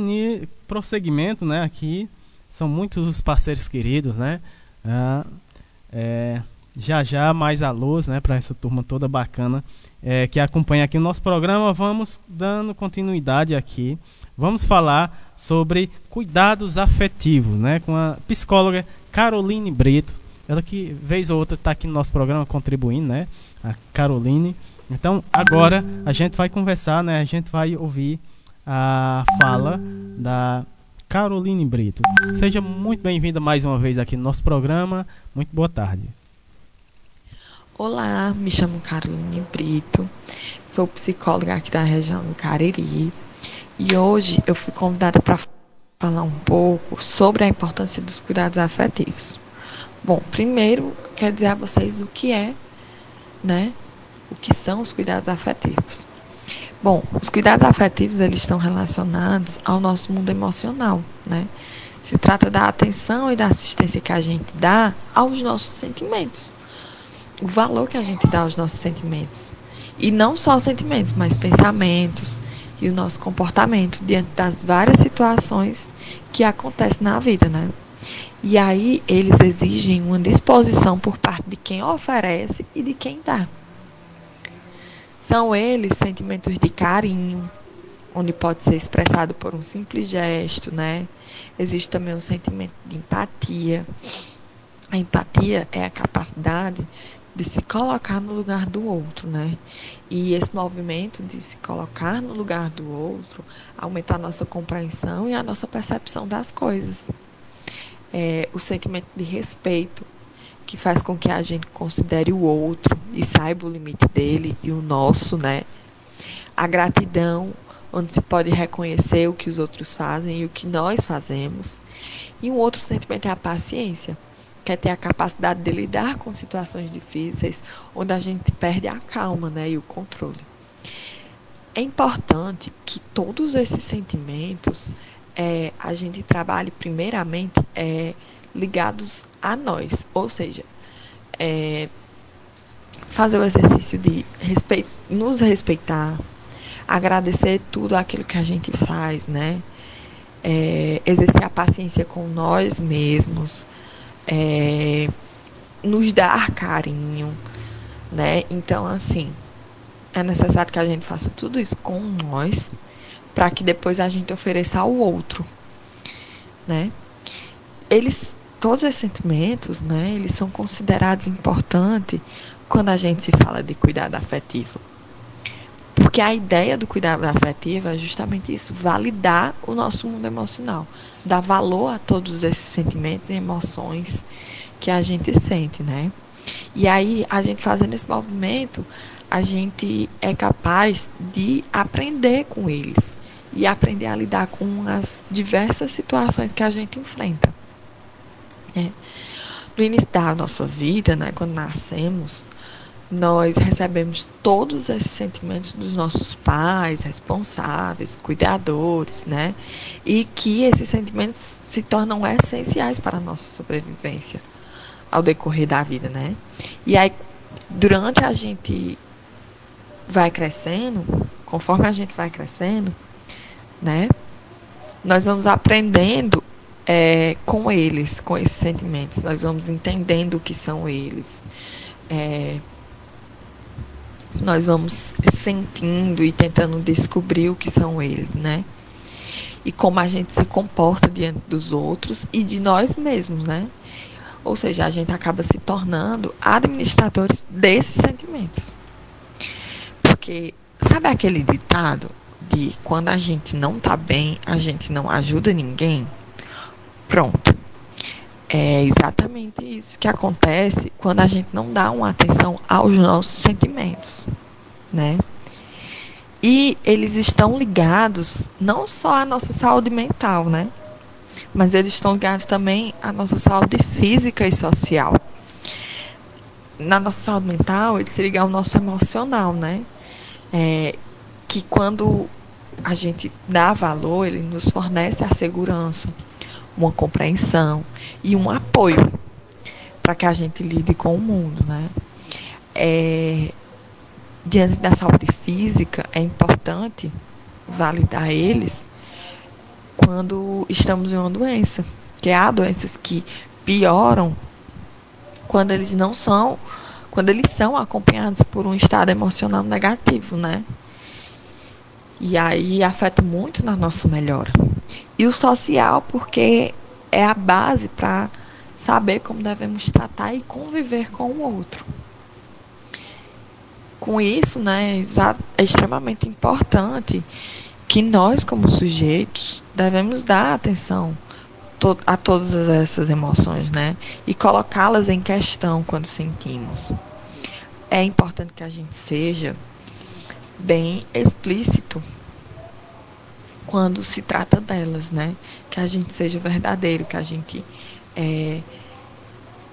prosseguimento, né, aqui são muitos os parceiros queridos, né? Ah, é, já já mais a luz, né, para essa turma toda bacana é, que acompanha aqui o nosso programa. Vamos dando continuidade aqui. Vamos falar sobre cuidados afetivos, né, com a psicóloga Caroline Brito. Ela que vez ou outra está aqui no nosso programa contribuindo, né? A Caroline. Então agora a gente vai conversar, né? A gente vai ouvir a fala da Caroline Brito. Seja muito bem-vinda mais uma vez aqui no nosso programa. Muito boa tarde. Olá, me chamo Caroline Brito, sou psicóloga aqui da região do Cariri e hoje eu fui convidada para falar um pouco sobre a importância dos cuidados afetivos. Bom, primeiro quero dizer a vocês o que é, né? O que são os cuidados afetivos. Bom, os cuidados afetivos eles estão relacionados ao nosso mundo emocional, né? Se trata da atenção e da assistência que a gente dá aos nossos sentimentos. O valor que a gente dá aos nossos sentimentos. E não só os sentimentos, mas pensamentos, e o nosso comportamento diante das várias situações que acontecem na vida, né? E aí eles exigem uma disposição por parte de quem oferece e de quem dá. São eles sentimentos de carinho, onde pode ser expressado por um simples gesto, né? Existe também um sentimento de empatia, A empatia é a capacidade de se colocar no lugar do outro, né? E esse movimento de se colocar no lugar do outro aumenta a nossa compreensão e a nossa percepção das coisas. É, o sentimento de respeito, que faz com que a gente considere o outro e saiba o limite dele e o nosso, né? A gratidão, onde se pode reconhecer o que os outros fazem e o que nós fazemos. E um outro sentimento é a paciência quer ter a capacidade de lidar com situações difíceis, onde a gente perde a calma né, e o controle. É importante que todos esses sentimentos é, a gente trabalhe primeiramente é, ligados a nós, ou seja, é, fazer o exercício de nos respeitar, agradecer tudo aquilo que a gente faz, né? É, exercer a paciência com nós mesmos, é, nos dar carinho, né? Então, assim, é necessário que a gente faça tudo isso com nós, para que depois a gente ofereça ao outro, né? Eles, todos esses sentimentos, né? Eles são considerados importantes quando a gente se fala de cuidado afetivo. Porque a ideia do cuidado afetivo é justamente isso, validar o nosso mundo emocional, dar valor a todos esses sentimentos e emoções que a gente sente, né? E aí, a gente fazendo esse movimento, a gente é capaz de aprender com eles e aprender a lidar com as diversas situações que a gente enfrenta. Né? No início da nossa vida, né, quando nascemos, nós recebemos todos esses sentimentos dos nossos pais, responsáveis, cuidadores, né? E que esses sentimentos se tornam essenciais para a nossa sobrevivência ao decorrer da vida, né? E aí, durante a gente vai crescendo, conforme a gente vai crescendo, né? Nós vamos aprendendo é, com eles, com esses sentimentos. Nós vamos entendendo o que são eles. É, nós vamos sentindo e tentando descobrir o que são eles, né? E como a gente se comporta diante dos outros e de nós mesmos, né? Ou seja, a gente acaba se tornando administradores desses sentimentos. Porque sabe aquele ditado de quando a gente não tá bem, a gente não ajuda ninguém? Pronto. É exatamente isso que acontece quando a gente não dá uma atenção aos nossos sentimentos, né? E eles estão ligados não só à nossa saúde mental, né? Mas eles estão ligados também à nossa saúde física e social. Na nossa saúde mental, ele se liga ao nosso emocional, né? É, que quando a gente dá valor, ele nos fornece a segurança uma compreensão e um apoio para que a gente lide com o mundo, né? É, diante da saúde física, é importante validar eles quando estamos em uma doença, que há doenças que pioram quando eles não são, quando eles são acompanhados por um estado emocional negativo, né? E aí afeta muito na nossa melhora. E o social, porque é a base para saber como devemos tratar e conviver com o outro. Com isso, né, é extremamente importante que nós, como sujeitos, devemos dar atenção a todas essas emoções, né? E colocá-las em questão quando sentimos. É importante que a gente seja bem explícito quando se trata delas, né? Que a gente seja verdadeiro, que a gente é,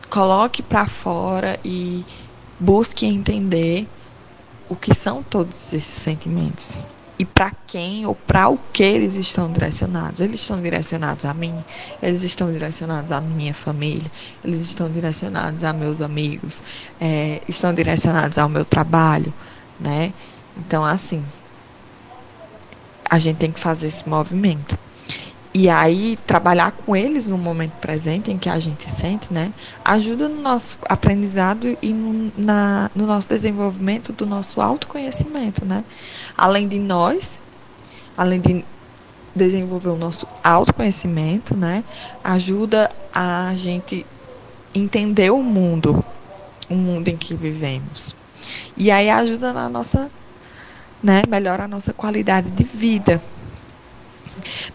coloque para fora e busque entender o que são todos esses sentimentos e para quem ou para o que eles estão direcionados. Eles estão direcionados a mim, eles estão direcionados à minha família, eles estão direcionados a meus amigos, é, estão direcionados ao meu trabalho, né? Então, assim, a gente tem que fazer esse movimento. E aí, trabalhar com eles no momento presente em que a gente sente, né? Ajuda no nosso aprendizado e no, na, no nosso desenvolvimento do nosso autoconhecimento, né? Além de nós, além de desenvolver o nosso autoconhecimento, né? Ajuda a gente entender o mundo, o mundo em que vivemos. E aí ajuda na nossa, né, melhora a nossa qualidade de vida.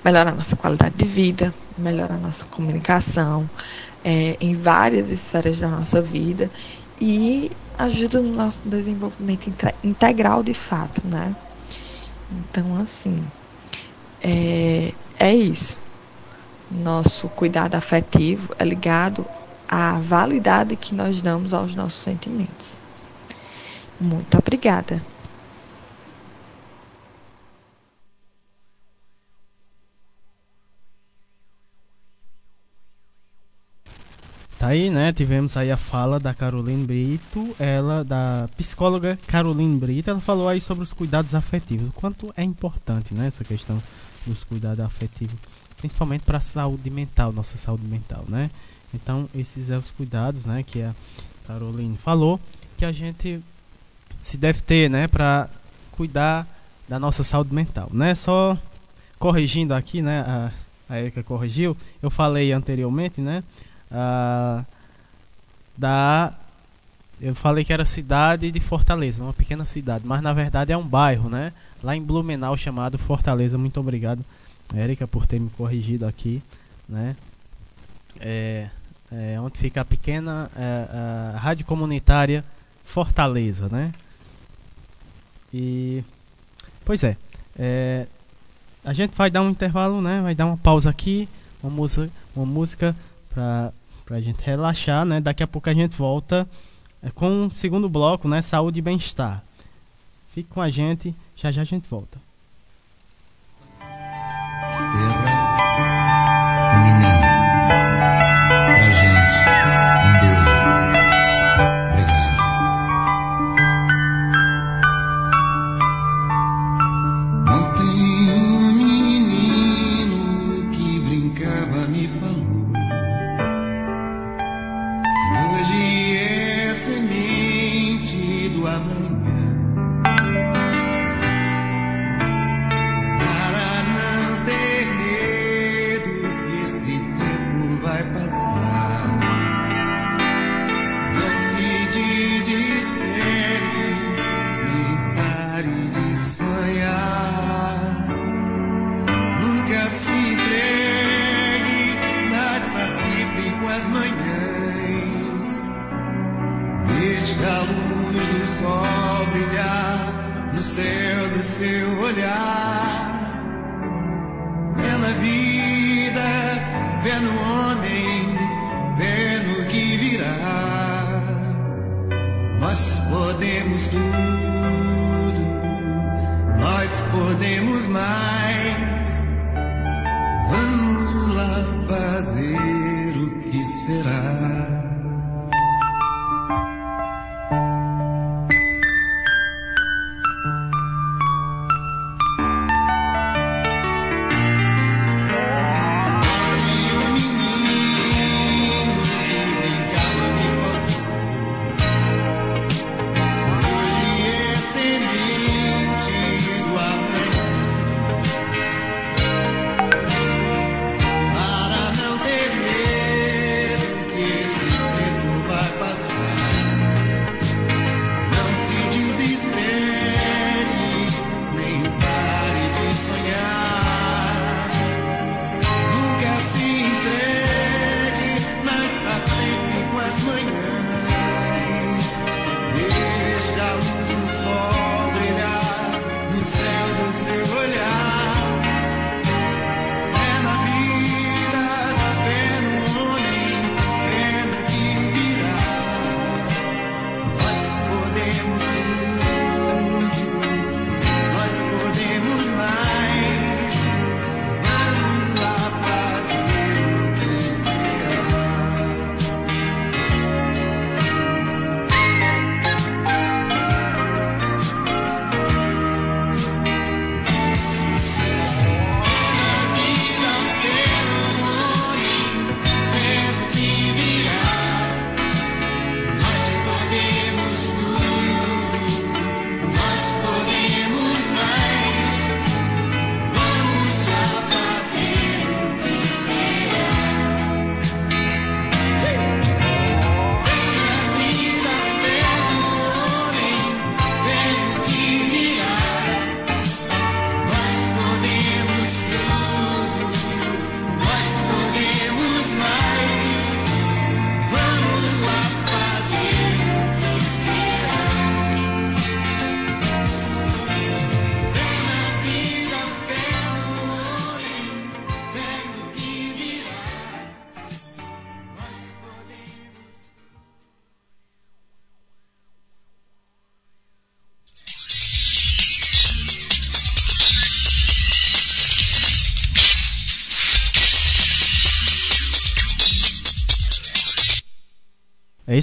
Melhora a nossa qualidade de vida, melhora a nossa comunicação é, em várias esferas da nossa vida e ajuda no nosso desenvolvimento integral de fato, né? Então, assim, é, é isso. Nosso cuidado afetivo é ligado à validade que nós damos aos nossos sentimentos. Muito obrigada. Tá aí, né? Tivemos aí a fala da Caroline Brito, ela, da psicóloga Caroline Brito, ela falou aí sobre os cuidados afetivos, o quanto é importante, né? Essa questão dos cuidados afetivos, principalmente para a saúde mental, nossa saúde mental, né? Então, esses são os cuidados, né, que a Caroline falou, que a gente se deve ter, né, para cuidar da nossa saúde mental, né? Só corrigindo aqui, né, a, a Erika corrigiu, eu falei anteriormente, né, uh, da eu falei que era cidade de Fortaleza, uma pequena cidade, mas na verdade é um bairro, né? Lá em Blumenau chamado Fortaleza. Muito obrigado, Érica, por ter me corrigido aqui, né? É, é onde fica a pequena é, a rádio comunitária Fortaleza, né? E pois é, é, a gente vai dar um intervalo, né? Vai dar uma pausa aqui, uma música, uma música para pra gente relaxar, né? Daqui a pouco a gente volta é, com o segundo bloco, né? Saúde e bem-estar. Fique com a gente, já já a gente volta.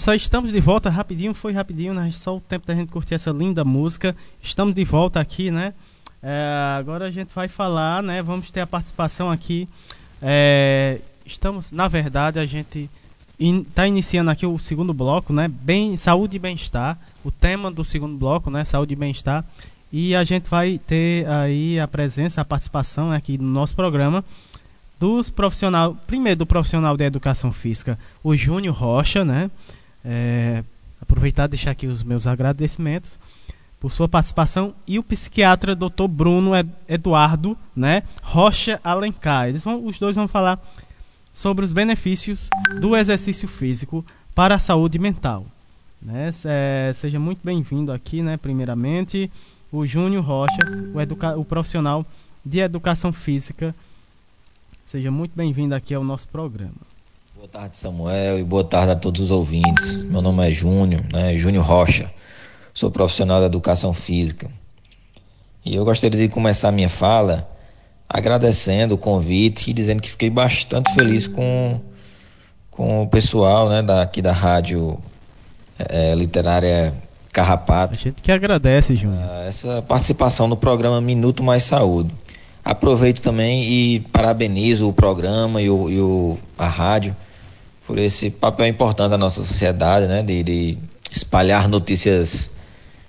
Aí, estamos de volta rapidinho, foi rapidinho, né? Só o tempo da gente curtir essa linda música. Estamos de volta aqui, né? É, agora a gente vai falar, né? Vamos ter a participação aqui. É, estamos, na verdade, a gente está in, iniciando aqui o segundo bloco, né? Bem, saúde e bem-estar. O tema do segundo bloco, né? Saúde e bem-estar. E a gente vai ter aí a presença, a participação aqui no nosso programa dos profissional, primeiro do profissional de educação física, o Júnior Rocha, né? É, aproveitar e deixar aqui os meus agradecimentos por sua participação e o psiquiatra Dr. Bruno Eduardo, né? Rocha Alencar. Eles vão, os dois vão falar sobre os benefícios do exercício físico para a saúde mental. Né? É, seja muito bem-vindo aqui, né? Primeiramente, o Júnior Rocha, o, educa o profissional de educação física Seja muito bem-vindo aqui ao nosso programa. Boa tarde, Samuel, e boa tarde a todos os ouvintes. Meu nome é Júnior, né? Júnior Rocha. Sou profissional da educação física. E eu gostaria de começar a minha fala agradecendo o convite e dizendo que fiquei bastante feliz com, com o pessoal né, daqui da rádio é, literária Carrapato. A gente que agradece, Júnior. Essa participação no programa Minuto Mais Saúde. Aproveito também e parabenizo o programa e, o, e o, a rádio por esse papel importante da nossa sociedade, né? De, de espalhar notícias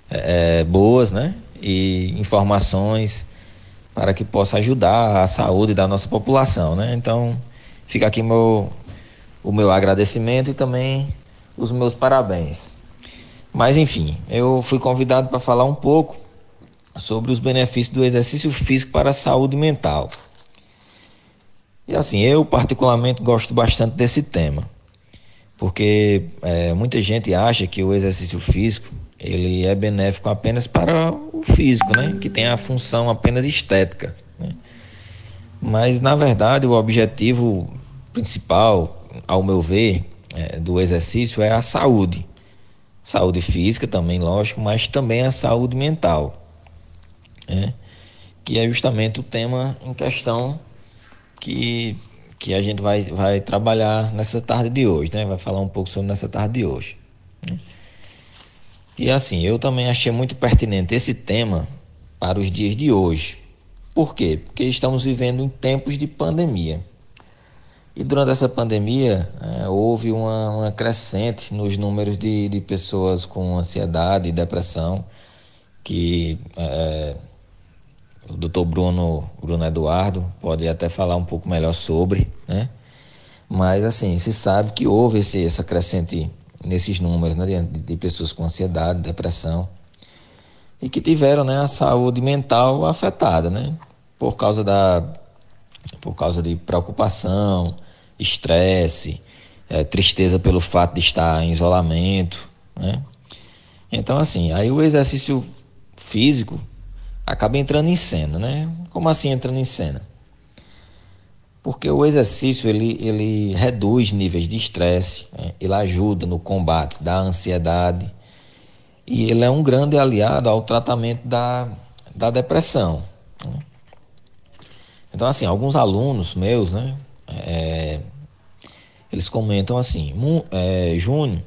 é, boas, né? E informações para que possa ajudar a saúde da nossa população, né? Então, fica aqui meu, o meu agradecimento e também os meus parabéns. Mas enfim, eu fui convidado para falar um pouco sobre os benefícios do exercício físico para a saúde mental. E assim, eu particularmente gosto bastante desse tema, porque é, muita gente acha que o exercício físico ele é benéfico apenas para o físico, né? que tem a função apenas estética. Né? Mas, na verdade, o objetivo principal, ao meu ver, é, do exercício é a saúde. Saúde física também, lógico, mas também a saúde mental né? que é justamente o tema em questão que, que a gente vai, vai trabalhar nessa tarde de hoje, né? vai falar um pouco sobre nessa tarde de hoje. E assim, eu também achei muito pertinente esse tema para os dias de hoje. Por quê? Porque estamos vivendo em tempos de pandemia. E durante essa pandemia, é, houve uma, uma, crescente nos números de, de pessoas com ansiedade e depressão, que é, o doutor Bruno, Bruno Eduardo pode até falar um pouco melhor sobre, né? Mas, assim, se sabe que houve esse, essa crescente nesses números, né? De, de, pessoas com ansiedade, depressão, e que tiveram, né, a saúde mental afetada, né? Por causa da... por causa de preocupação, estresse, é, tristeza pelo fato de estar em isolamento, né? Então, assim, aí o exercício físico acaba entrando em cena, né? Como assim entrando em cena? Porque o exercício ele, ele reduz níveis de estresse, né? ele ajuda no combate da ansiedade e ele é um grande aliado ao tratamento da, da depressão. Né? Então, assim, alguns alunos meus, né? É, eles comentam assim: é, Júnior,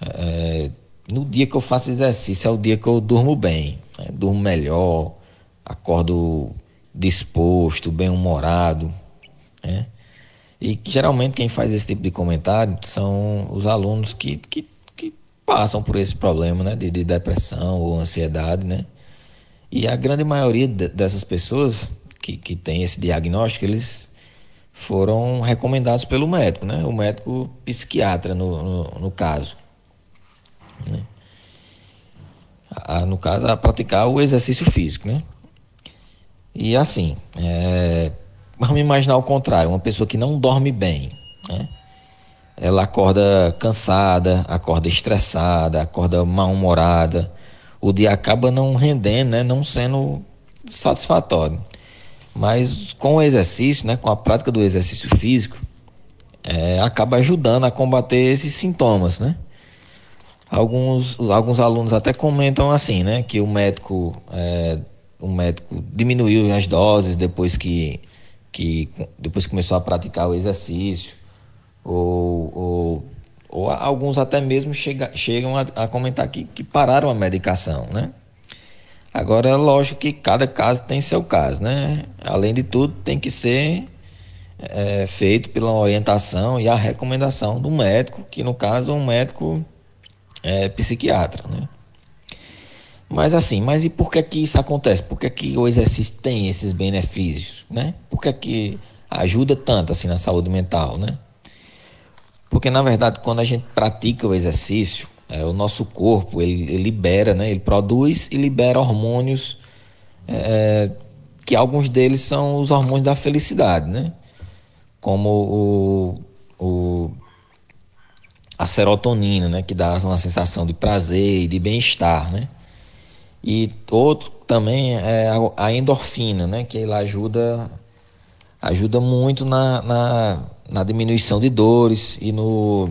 é, no dia que eu faço exercício é o dia que eu durmo bem. Né? Durmo melhor, acordo disposto, bem-humorado. Né? E geralmente quem faz esse tipo de comentário são os alunos que, que, que passam por esse problema né? de, de depressão ou ansiedade. Né? E a grande maioria dessas pessoas que, que tem esse diagnóstico, eles foram recomendados pelo médico, né? o médico psiquiatra no, no, no caso. Né? A, no caso, a praticar o exercício físico, né? E assim, é, vamos imaginar o contrário, uma pessoa que não dorme bem, né? Ela acorda cansada, acorda estressada, acorda mal-humorada, o dia acaba não rendendo, né? Não sendo satisfatório. Mas com o exercício, né? Com a prática do exercício físico, é, acaba ajudando a combater esses sintomas, né? Alguns, alguns alunos até comentam assim, né? Que o médico, é, o médico diminuiu as doses depois que, que depois que começou a praticar o exercício, ou, ou Ou alguns até mesmo chega, chegam a, a comentar que, que pararam a medicação, né? Agora, é lógico que cada caso tem seu caso, né? Além de tudo, tem que ser é, feito pela orientação e a recomendação do médico, que no caso um médico é, psiquiatra, né? Mas assim, mas e por que que isso acontece? Por que que o exercício tem esses benefícios, né? Por que que ajuda tanto assim na saúde mental, né? Porque na verdade, quando a gente pratica o exercício, é, o nosso corpo ele, ele, libera, né? Ele produz e libera hormônios é, que alguns deles são os hormônios da felicidade, né? Como o, o a serotonina, né? Que dá uma sensação de prazer e de bem-estar, né? E outro também é a endorfina, né? Que ela ajuda, ajuda muito na, na, na diminuição de dores e no,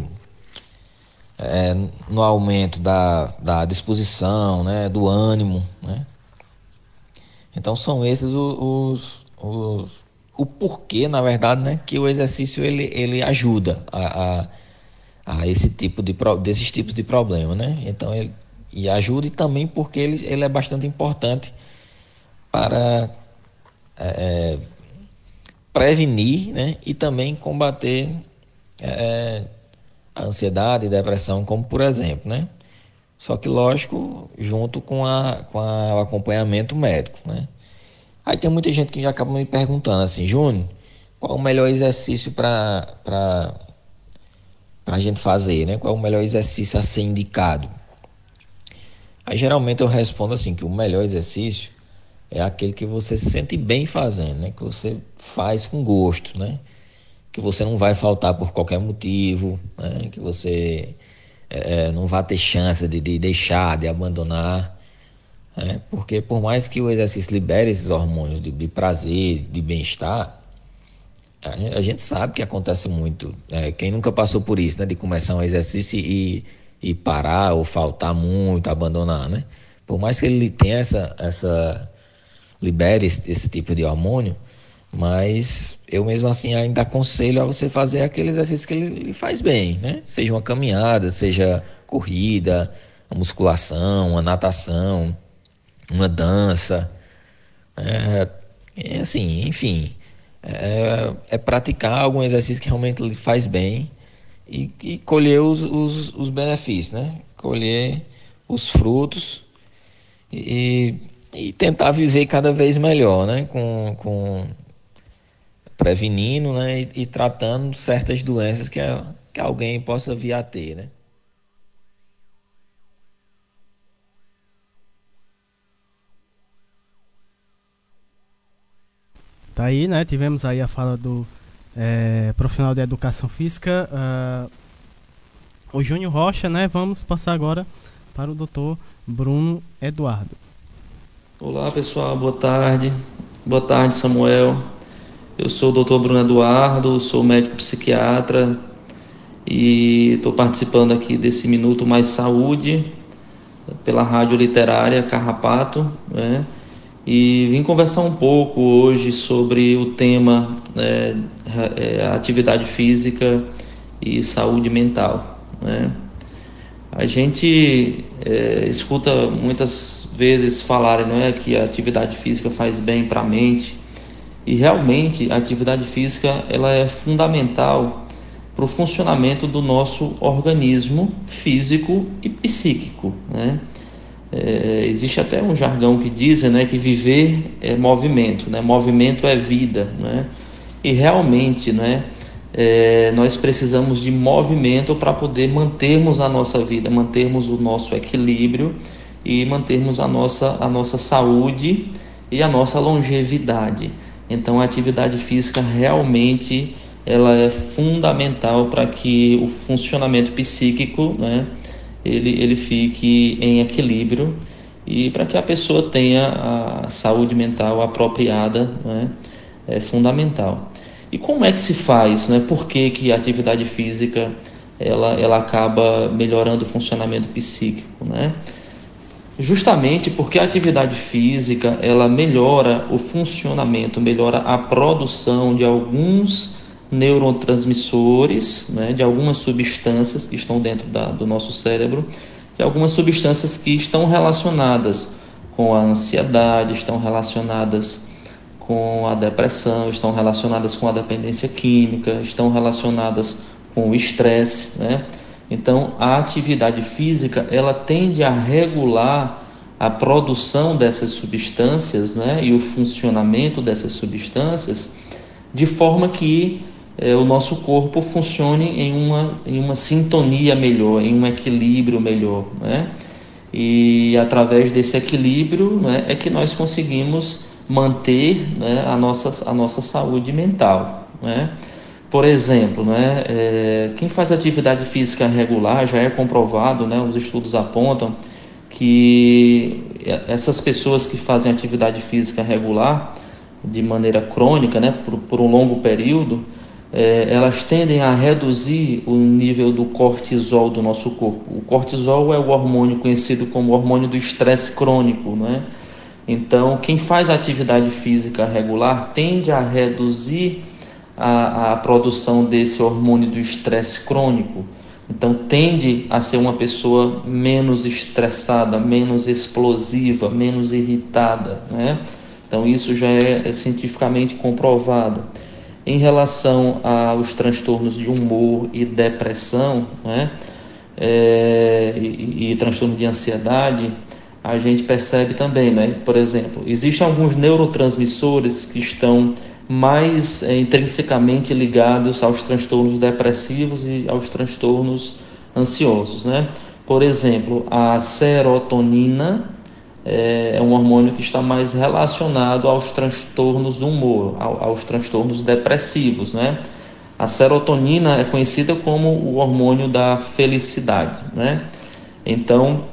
é, no aumento da, da disposição, né? Do ânimo, né? Então são esses os, os, os, o porquê, na verdade, né? Que o exercício ele, ele ajuda a, a, a esse tipo de, desses tipos de problema, né? Então ele e ajude também porque ele, ele é bastante importante para é, é, prevenir né, e também combater é, a ansiedade e depressão, como por exemplo, né? Só que, lógico, junto com, a, com a, o acompanhamento médico, né? Aí tem muita gente que já acaba me perguntando assim, Júnior, qual o melhor exercício para a gente fazer, né? Qual é o melhor exercício a ser indicado? Aí geralmente eu respondo assim que o melhor exercício é aquele que você se sente bem fazendo, né? Que você faz com gosto, né? Que você não vai faltar por qualquer motivo, né? Que você é, é não vai ter chance de, de deixar, de abandonar. Né? Porque por mais que o exercício libere esses hormônios de, de prazer, de bem-estar, a, a, gente sabe que acontece muito. É, quem nunca passou por isso, né? De começar um exercício e e parar ou faltar muito, abandonar, né? Por mais que ele tenha essa, essa libere esse, esse tipo de hormônio, mas eu mesmo assim ainda aconselho a você fazer aquele exercício que ele, faz bem, né? Seja uma caminhada, seja corrida, uma musculação, uma natação, uma dança, é, é assim, enfim, é, é praticar algum exercício que realmente lhe faz bem e, e colher os, os, os, benefícios, né? Colher os frutos e, e tentar viver cada vez melhor, né? Com, com prevenindo, né? E, e tratando certas doenças que, que alguém possa vir a ter, né? Tá aí, né? Tivemos aí a fala do é, profissional de educação física, uh, o Júnior Rocha, né? Vamos passar agora para o doutor Bruno Eduardo. Olá pessoal, boa tarde. Boa tarde, Samuel. Eu sou o doutor Bruno Eduardo, sou médico psiquiatra e estou participando aqui desse Minuto Mais Saúde pela Rádio Literária Carrapato, né? E vim conversar um pouco hoje sobre o tema né, é, atividade física e saúde mental. Né? A gente é, escuta muitas vezes falarem não é, que a atividade física faz bem para a mente e realmente a atividade física ela é fundamental para o funcionamento do nosso organismo físico e psíquico. Né? É, existe até um jargão que diz né, que viver é movimento, né? movimento é vida. Né? E realmente né, é, nós precisamos de movimento para poder mantermos a nossa vida, mantermos o nosso equilíbrio e mantermos a nossa, a nossa saúde e a nossa longevidade. Então a atividade física realmente ela é fundamental para que o funcionamento psíquico né, ele, ele fique em equilíbrio e para que a pessoa tenha a saúde mental apropriada né, é fundamental. E como é que se faz? Né? Por que, que a atividade física ela, ela acaba melhorando o funcionamento psíquico? Né? Justamente porque a atividade física ela melhora o funcionamento, melhora a produção de alguns neurotransmissores, né, de algumas substâncias que estão dentro da, do nosso cérebro, de algumas substâncias que estão relacionadas com a ansiedade, estão relacionadas com a depressão, estão relacionadas com a dependência química, estão relacionadas com o estresse, né? Então, a atividade física, ela tende a regular a produção dessas substâncias, né, e o funcionamento dessas substâncias, de forma que é, o nosso corpo funcione em uma, em uma sintonia melhor, em um equilíbrio melhor, né? E através desse equilíbrio, né, é que nós conseguimos manter né, a, nossa, a nossa saúde mental, né? Por exemplo, né, é, quem faz atividade física regular já é comprovado, né, os estudos apontam que essas pessoas que fazem atividade física regular de maneira crônica, né, por, por um longo período, é, elas tendem a reduzir o nível do cortisol do nosso corpo. O cortisol é o hormônio conhecido como hormônio do estresse crônico, né? Então, quem faz atividade física regular tende a reduzir a, a produção desse hormônio do estresse crônico. Então, tende a ser uma pessoa menos estressada, menos explosiva, menos irritada. Né? Então, isso já é, é cientificamente comprovado. Em relação aos transtornos de humor e depressão, né? É, e, e transtorno de ansiedade, a gente percebe também, né? Por exemplo, existem alguns neurotransmissores que estão mais é, intrinsecamente ligados aos transtornos depressivos e aos transtornos ansiosos, né? Por exemplo, a serotonina é, é um hormônio que está mais relacionado aos transtornos do humor, aos transtornos depressivos, né? A serotonina é conhecida como o hormônio da felicidade, né? Então,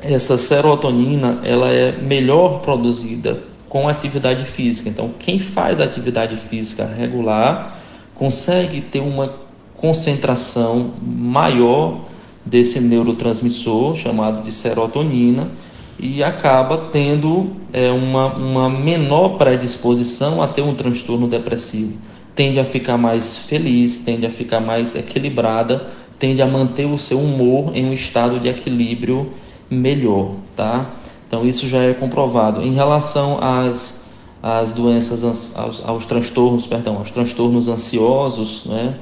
essa serotonina, ela é melhor produzida com atividade física. Então, quem faz atividade física regular consegue ter uma concentração maior desse neurotransmissor chamado de serotonina e acaba tendo é, uma, uma menor predisposição a ter um transtorno depressivo. Tende a ficar mais feliz, tende a ficar mais equilibrada, tende a manter o seu humor em um estado de equilíbrio melhor, tá? Então isso já é comprovado. Em relação às, às doenças, aos, aos transtornos, perdão, aos transtornos ansiosos, né?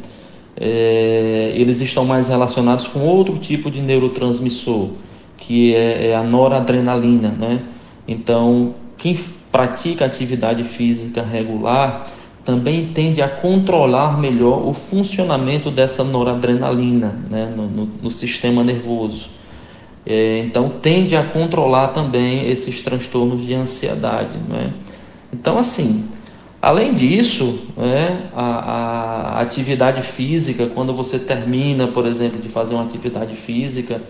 É, eles estão mais relacionados com outro tipo de neurotransmissor, que é, é a noradrenalina, né? Então, quem pratica atividade física regular também tende a controlar melhor o funcionamento dessa noradrenalina né, no, no, no sistema nervoso. É, então tende a controlar também esses transtornos de ansiedade. Né? Então, assim, além disso, né, a, a, atividade física, quando você termina, por exemplo, de fazer uma atividade física,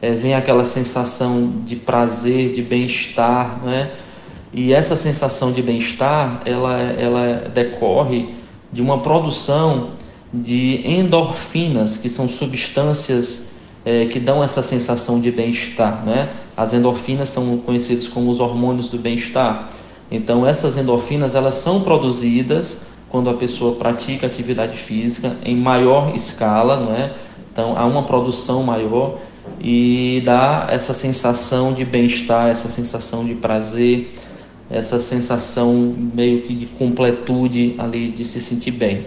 é, vem aquela sensação de prazer, de bem-estar, né? E essa sensação de bem-estar, ela, ela decorre de uma produção de endorfinas, que são substâncias é, que dão essa sensação de bem-estar. Né? As endorfinas são conhecidas como os hormônios do bem-estar. Então, essas endorfinas elas são produzidas quando a pessoa pratica atividade física em maior escala, não é? Então, há uma produção maior e dá essa sensação de bem-estar, essa sensação de prazer, essa sensação meio que de completude ali, de se sentir bem,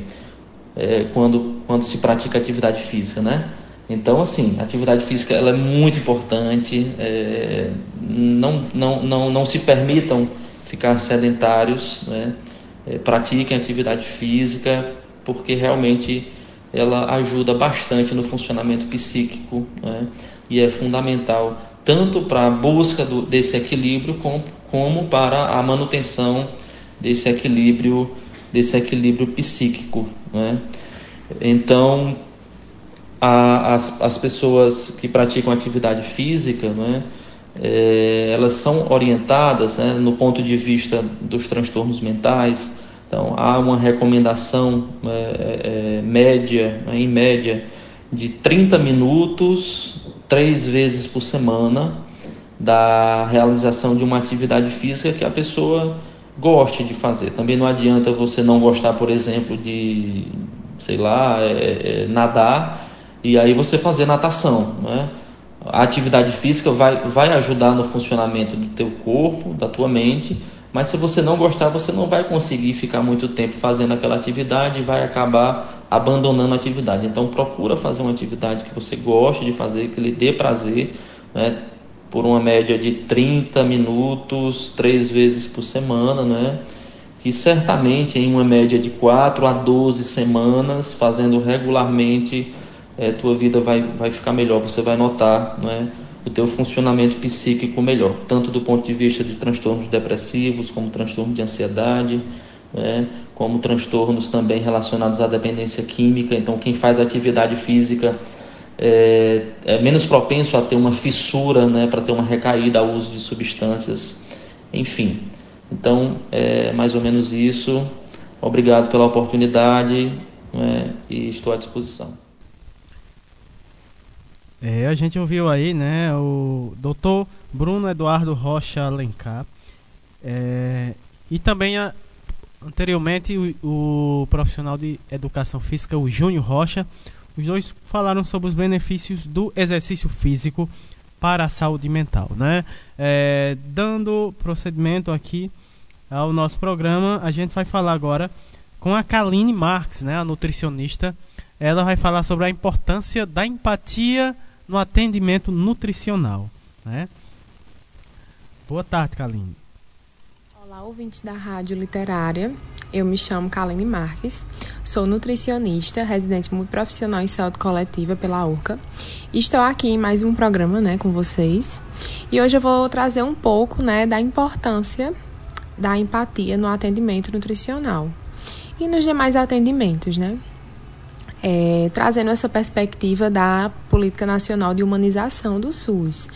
é, quando, quando se pratica atividade física, né? Então, assim, a atividade física ela é muito importante. É, não, não, não, não se permitam ficar sedentários, né? É, pratiquem atividade física, porque realmente ela ajuda bastante no funcionamento psíquico né? E é fundamental tanto para a busca do, desse equilíbrio como, como para a manutenção desse equilíbrio desse equilíbrio psíquico. Né? Então a, as, as pessoas que praticam atividade física, né, é, elas são orientadas né, no ponto de vista dos transtornos mentais. Então, há uma recomendação é, é, é média, né, em média, de 30 minutos, três vezes por semana, da realização de uma atividade física que a pessoa goste de fazer. Também não adianta você não gostar, por exemplo, de sei lá, é, é, nadar, e aí você fazer natação. Né? A atividade física vai, vai ajudar no funcionamento do teu corpo, da tua mente, mas se você não gostar, você não vai conseguir ficar muito tempo fazendo aquela atividade e vai acabar abandonando a atividade. Então procura fazer uma atividade que você goste de fazer, que lhe dê prazer, né? por uma média de 30 minutos, três vezes por semana, né? que certamente em uma média de 4 a 12 semanas, fazendo regularmente, é, tua vida vai, vai ficar melhor, você vai notar é, o teu funcionamento psíquico melhor, tanto do ponto de vista de transtornos depressivos, como transtorno de ansiedade, é, como transtornos também relacionados à dependência química. Então, quem faz atividade física é, é menos propenso a ter uma fissura, né, para ter uma recaída ao uso de substâncias, enfim. Então, é mais ou menos isso. Obrigado pela oportunidade né, e estou à disposição. É, a gente ouviu aí, né, o doutor Bruno Eduardo Rocha Alencar. É, e também a, anteriormente o, o, profissional de educação física, o Júnior Rocha. Os dois falaram sobre os benefícios do exercício físico para a saúde mental, né? É, dando procedimento aqui ao nosso programa, a gente vai falar agora com a Kaline Marx, né, a nutricionista. Ela vai falar sobre a importância da empatia no atendimento nutricional. Né? Boa tarde, Kaline. Olá, ouvintes da Rádio Literária. Eu me chamo Kaline Marques, sou nutricionista, residente muito profissional em saúde coletiva pela URCA. Estou aqui em mais um programa né, com vocês. E hoje eu vou trazer um pouco né, da importância da empatia no atendimento nutricional e nos demais atendimentos, né? É, trazendo essa perspectiva da política nacional de humanização do SUS,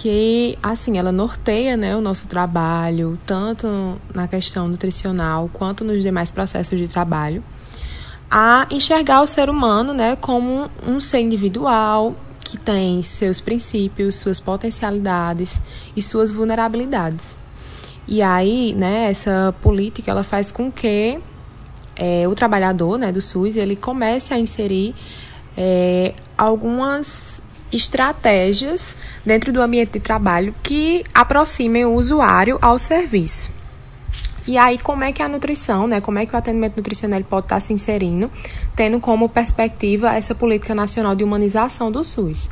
que assim ela norteia, né, o nosso trabalho tanto na questão nutricional quanto nos demais processos de trabalho, a enxergar o ser humano, né, como um ser individual que tem seus princípios, suas potencialidades e suas vulnerabilidades. E aí, né, essa política ela faz com que é, o trabalhador né, do SUS ele comece a inserir é, algumas estratégias dentro do ambiente de trabalho que aproximem o usuário ao serviço. E aí, como é que a nutrição, né, como é que o atendimento nutricional pode estar se inserindo, tendo como perspectiva essa política nacional de humanização do SUS?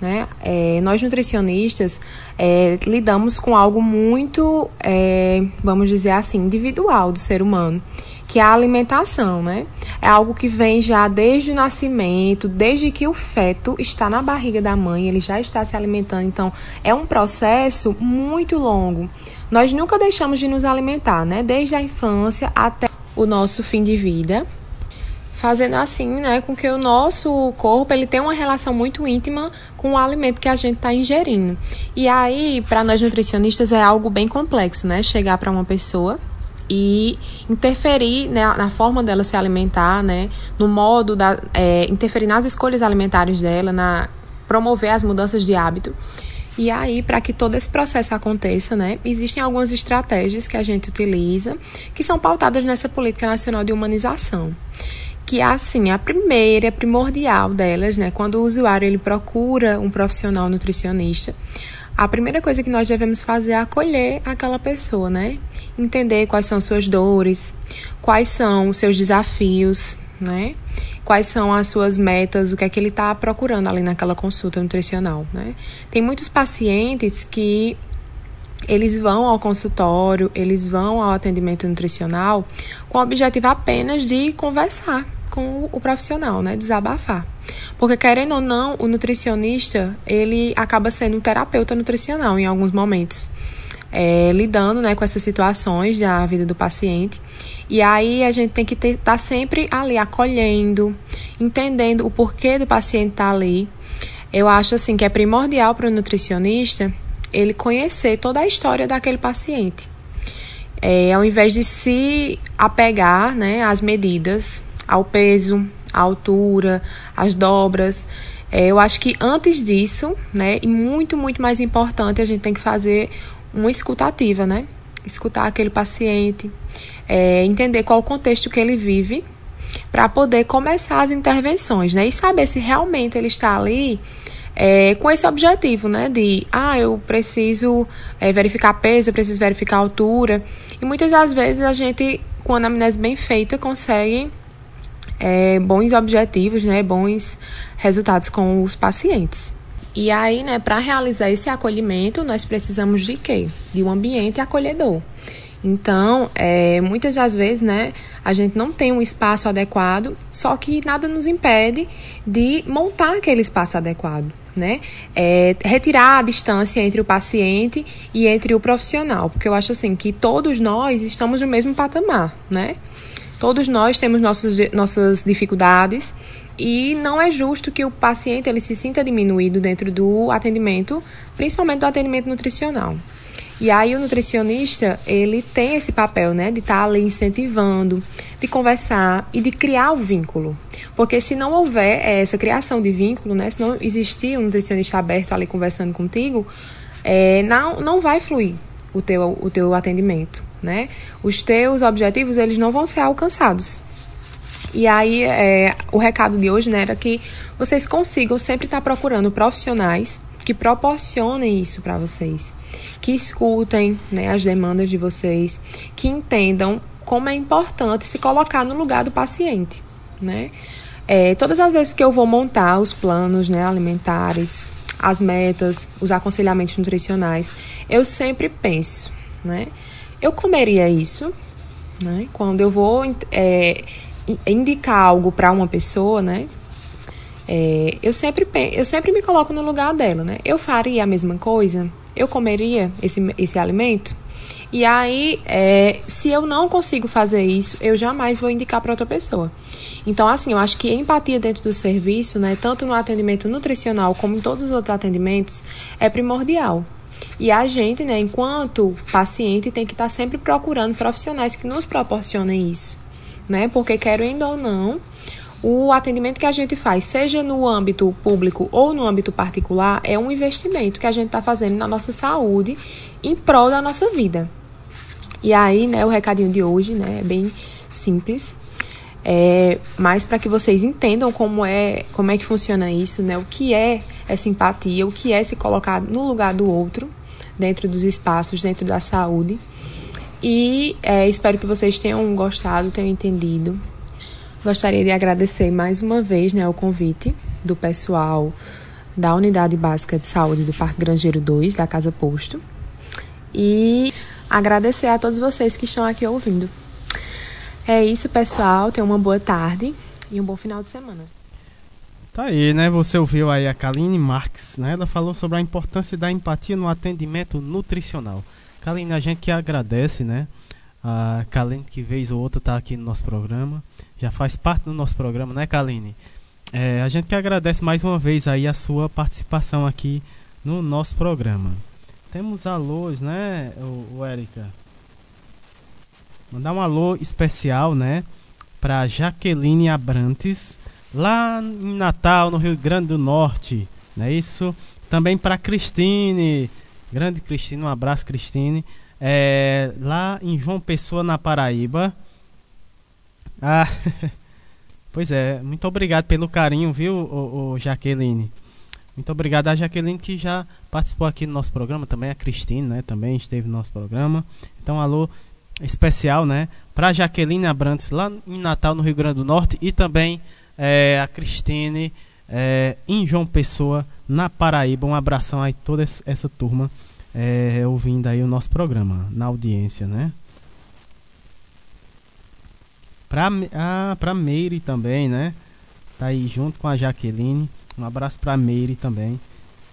Né? É, nós nutricionistas é, lidamos com algo muito, é, vamos dizer assim, individual do ser humano, que é a alimentação, né? É algo que vem já desde o nascimento, desde que o feto está na barriga da mãe, ele já está se alimentando. Então, é um processo muito longo. Nós nunca deixamos de nos alimentar, né? Desde a infância até o nosso fim de vida fazendo assim, né, com que o nosso corpo ele tenha uma relação muito íntima com o alimento que a gente está ingerindo. E aí, para nós nutricionistas é algo bem complexo, né, chegar para uma pessoa e interferir né, na forma dela se alimentar, né, no modo da é, interferir nas escolhas alimentares dela, na promover as mudanças de hábito. E aí, para que todo esse processo aconteça, né, existem algumas estratégias que a gente utiliza que são pautadas nessa política nacional de humanização que assim, a primeira, primordial delas, né, quando o usuário ele procura um profissional nutricionista, a primeira coisa que nós devemos fazer é acolher aquela pessoa, né? Entender quais são suas dores, quais são os seus desafios, né? Quais são as suas metas, o que é que ele está procurando ali naquela consulta nutricional, né? Tem muitos pacientes que eles vão ao consultório, eles vão ao atendimento nutricional com o objetivo apenas de conversar, com o profissional, né? Desabafar. Porque querendo ou não, o nutricionista, ele acaba sendo um terapeuta nutricional em alguns momentos. É, lidando né, com essas situações da vida do paciente. E aí a gente tem que estar tá sempre ali acolhendo, entendendo o porquê do paciente estar tá ali. Eu acho assim que é primordial para o nutricionista ele conhecer toda a história daquele paciente. É, ao invés de se apegar né, às medidas ao peso, à altura, às dobras. É, eu acho que antes disso, né, e muito, muito mais importante, a gente tem que fazer uma escutativa, né? Escutar aquele paciente, é, entender qual o contexto que ele vive para poder começar as intervenções, né? E saber se realmente ele está ali é, com esse objetivo, né? De, ah, eu preciso é, verificar peso, eu preciso verificar altura. E muitas das vezes a gente, com a anamnese bem feita, consegue é, bons objetivos, né? Bons resultados com os pacientes. E aí, né, para realizar esse acolhimento, nós precisamos de quê? De um ambiente acolhedor. Então, é, muitas das vezes, né, a gente não tem um espaço adequado, só que nada nos impede de montar aquele espaço adequado, né? É, retirar a distância entre o paciente e entre o profissional, porque eu acho assim que todos nós estamos no mesmo patamar, né? Todos nós temos nossas, nossas dificuldades e não é justo que o paciente ele se sinta diminuído dentro do atendimento, principalmente do atendimento nutricional. E aí o nutricionista, ele tem esse papel, né, de estar tá ali incentivando, de conversar e de criar o vínculo. Porque se não houver essa criação de vínculo, né, se não existir um nutricionista aberto ali conversando contigo, é, não, não vai fluir o teu, o teu atendimento, né? Os teus objetivos, eles não vão ser alcançados. E aí, é, o recado de hoje né, era que vocês consigam sempre estar procurando profissionais que proporcionem isso para vocês que escutem né, as demandas de vocês, que entendam como é importante se colocar no lugar do paciente, né? É, todas as vezes que eu vou montar os planos né, alimentares, as metas, os aconselhamentos nutricionais, eu sempre penso, né? Eu comeria isso, né? Quando eu vou é, indicar algo para uma pessoa, né? É, eu, sempre, eu sempre me coloco no lugar dela, né? Eu faria a mesma coisa? eu comeria esse, esse alimento? E aí, é, se eu não consigo fazer isso, eu jamais vou indicar para outra pessoa. Então, assim, eu acho que empatia dentro do serviço, né, tanto no atendimento nutricional como em todos os outros atendimentos, é primordial. E a gente, né, enquanto paciente, tem que estar tá sempre procurando profissionais que nos proporcionem isso, né? Porque querendo ou não, o atendimento que a gente faz, seja no âmbito público ou no âmbito particular, é um investimento que a gente está fazendo na nossa saúde em prol da nossa vida. E aí, né, o recadinho de hoje, né, é bem simples, é, mas para que vocês entendam como é, como é que funciona isso, né, o que é essa empatia, o que é se colocar no lugar do outro, dentro dos espaços, dentro da saúde. E é, espero que vocês tenham gostado, tenham entendido. Gostaria de agradecer mais uma vez né, o convite do pessoal da Unidade Básica de Saúde do Parque Grangeiro 2, da Casa Posto. E agradecer a todos vocês que estão aqui ouvindo. É isso, pessoal. Tenham uma boa tarde e um bom final de semana. Tá aí, né? Você ouviu aí a Kaline Marques, né? Ela falou sobre a importância da empatia no atendimento nutricional. Kaline, a gente que agradece, né? A Kaline que vez ou outra tá aqui no nosso programa já faz parte do nosso programa, né, Kaline? É, a gente que agradece mais uma vez aí a sua participação aqui no nosso programa. Temos alôs, né, o, o? Mandar um alô especial, né, para Jaqueline Abrantes, lá em Natal, no Rio Grande do Norte, não é isso? Também para Cristine, grande Cristine, um abraço, Cristine, é, lá em João Pessoa, na Paraíba. Ah, pois é, muito obrigado pelo carinho, viu, o, o Jaqueline? Muito obrigado a Jaqueline que já participou aqui do nosso programa, também a Cristina, né, também esteve no nosso programa. Então, alô especial, né, para Jaqueline Abrantes lá em Natal, no Rio Grande do Norte e também é, a Cristine é, em João Pessoa, na Paraíba. Um abração aí toda essa turma é, ouvindo aí o nosso programa, na audiência, né? Pra, ah, pra Meire também, né? Tá aí junto com a Jaqueline. Um abraço pra Meire também.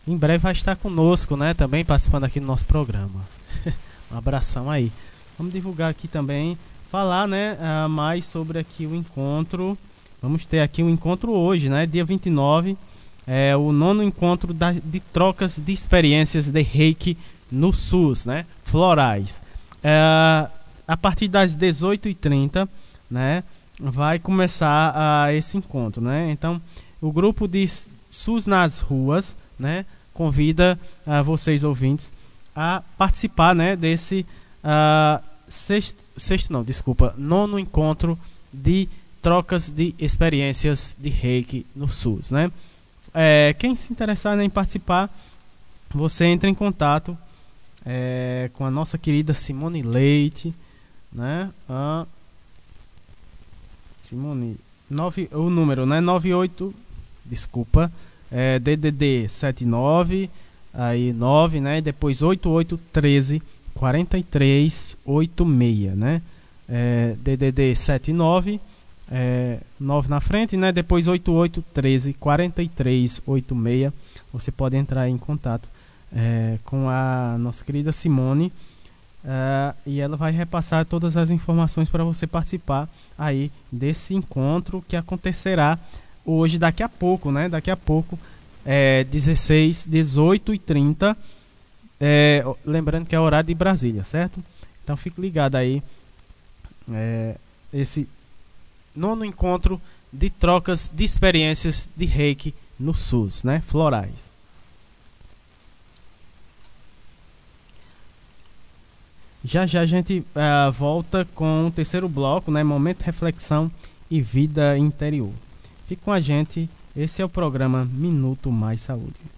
Em breve vai estar conosco, né? Também participando aqui do nosso programa. um abração aí. Vamos divulgar aqui também, falar, né? Uh, mais sobre aqui o encontro. Vamos ter aqui um encontro hoje, né? Dia 29. É o nono encontro da, de trocas de experiências de reiki no SUS, né? Florais. É, a partir das 18h30 né, vai começar uh, esse encontro, né? Então, o grupo de SUS nas ruas, né, convida uh, vocês ouvintes a participar, né, desse uh, sexto, sexto não, desculpa, nono encontro de trocas de experiências de reiki no SUS, né? É, quem se interessar em participar, você entra em contato é, com a nossa querida Simone Leite, né? A Simone, nove, o número, né? 98, desculpa, é, DDD 79, aí 9, né? Depois 8813 4386, né? É, DDD 79 é, 9 na frente, né? Depois 88 13 43 86. Você pode entrar em contato é, com a nossa querida Simone é, e ela vai repassar todas as informações para você participar aí desse encontro que acontecerá hoje, daqui a pouco, né? Daqui a pouco, é, 16, 18 e 30. É, lembrando que é horário de Brasília, certo? Então fique ligado aí. É, esse nono encontro de trocas de experiências de reiki no SUS, né? Florais. Já já a gente uh, volta com o terceiro bloco, né? Momento reflexão e vida interior. Fique com a gente. Esse é o programa Minuto Mais Saúde.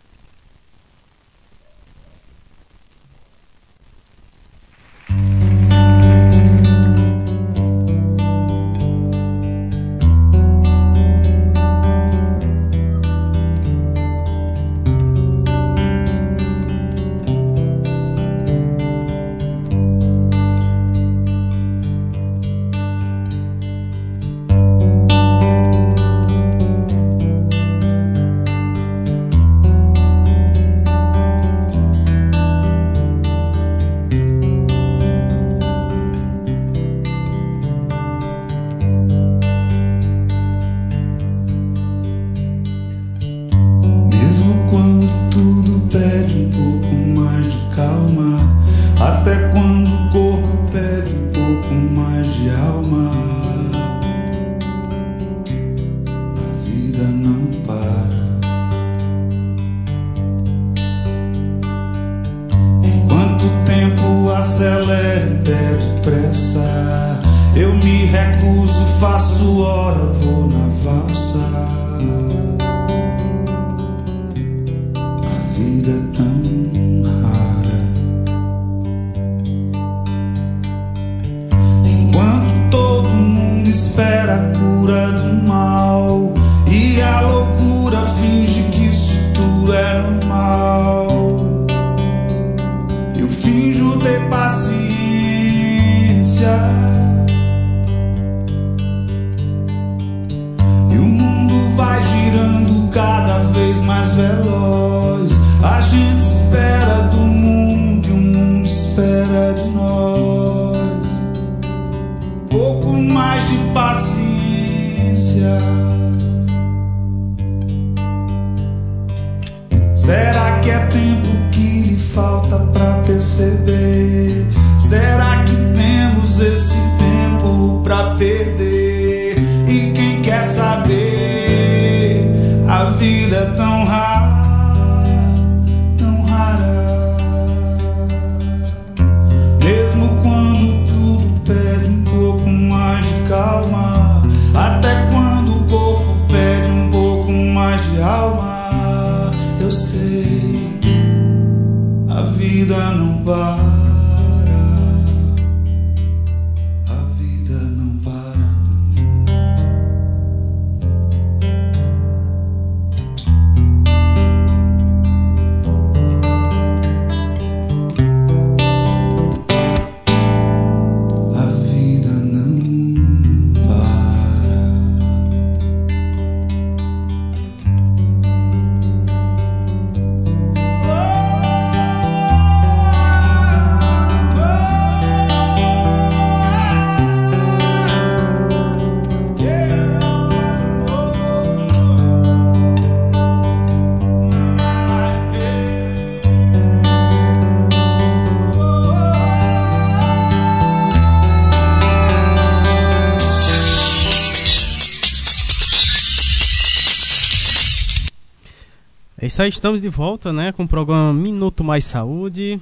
Estamos de volta né, com o programa Minuto Mais Saúde.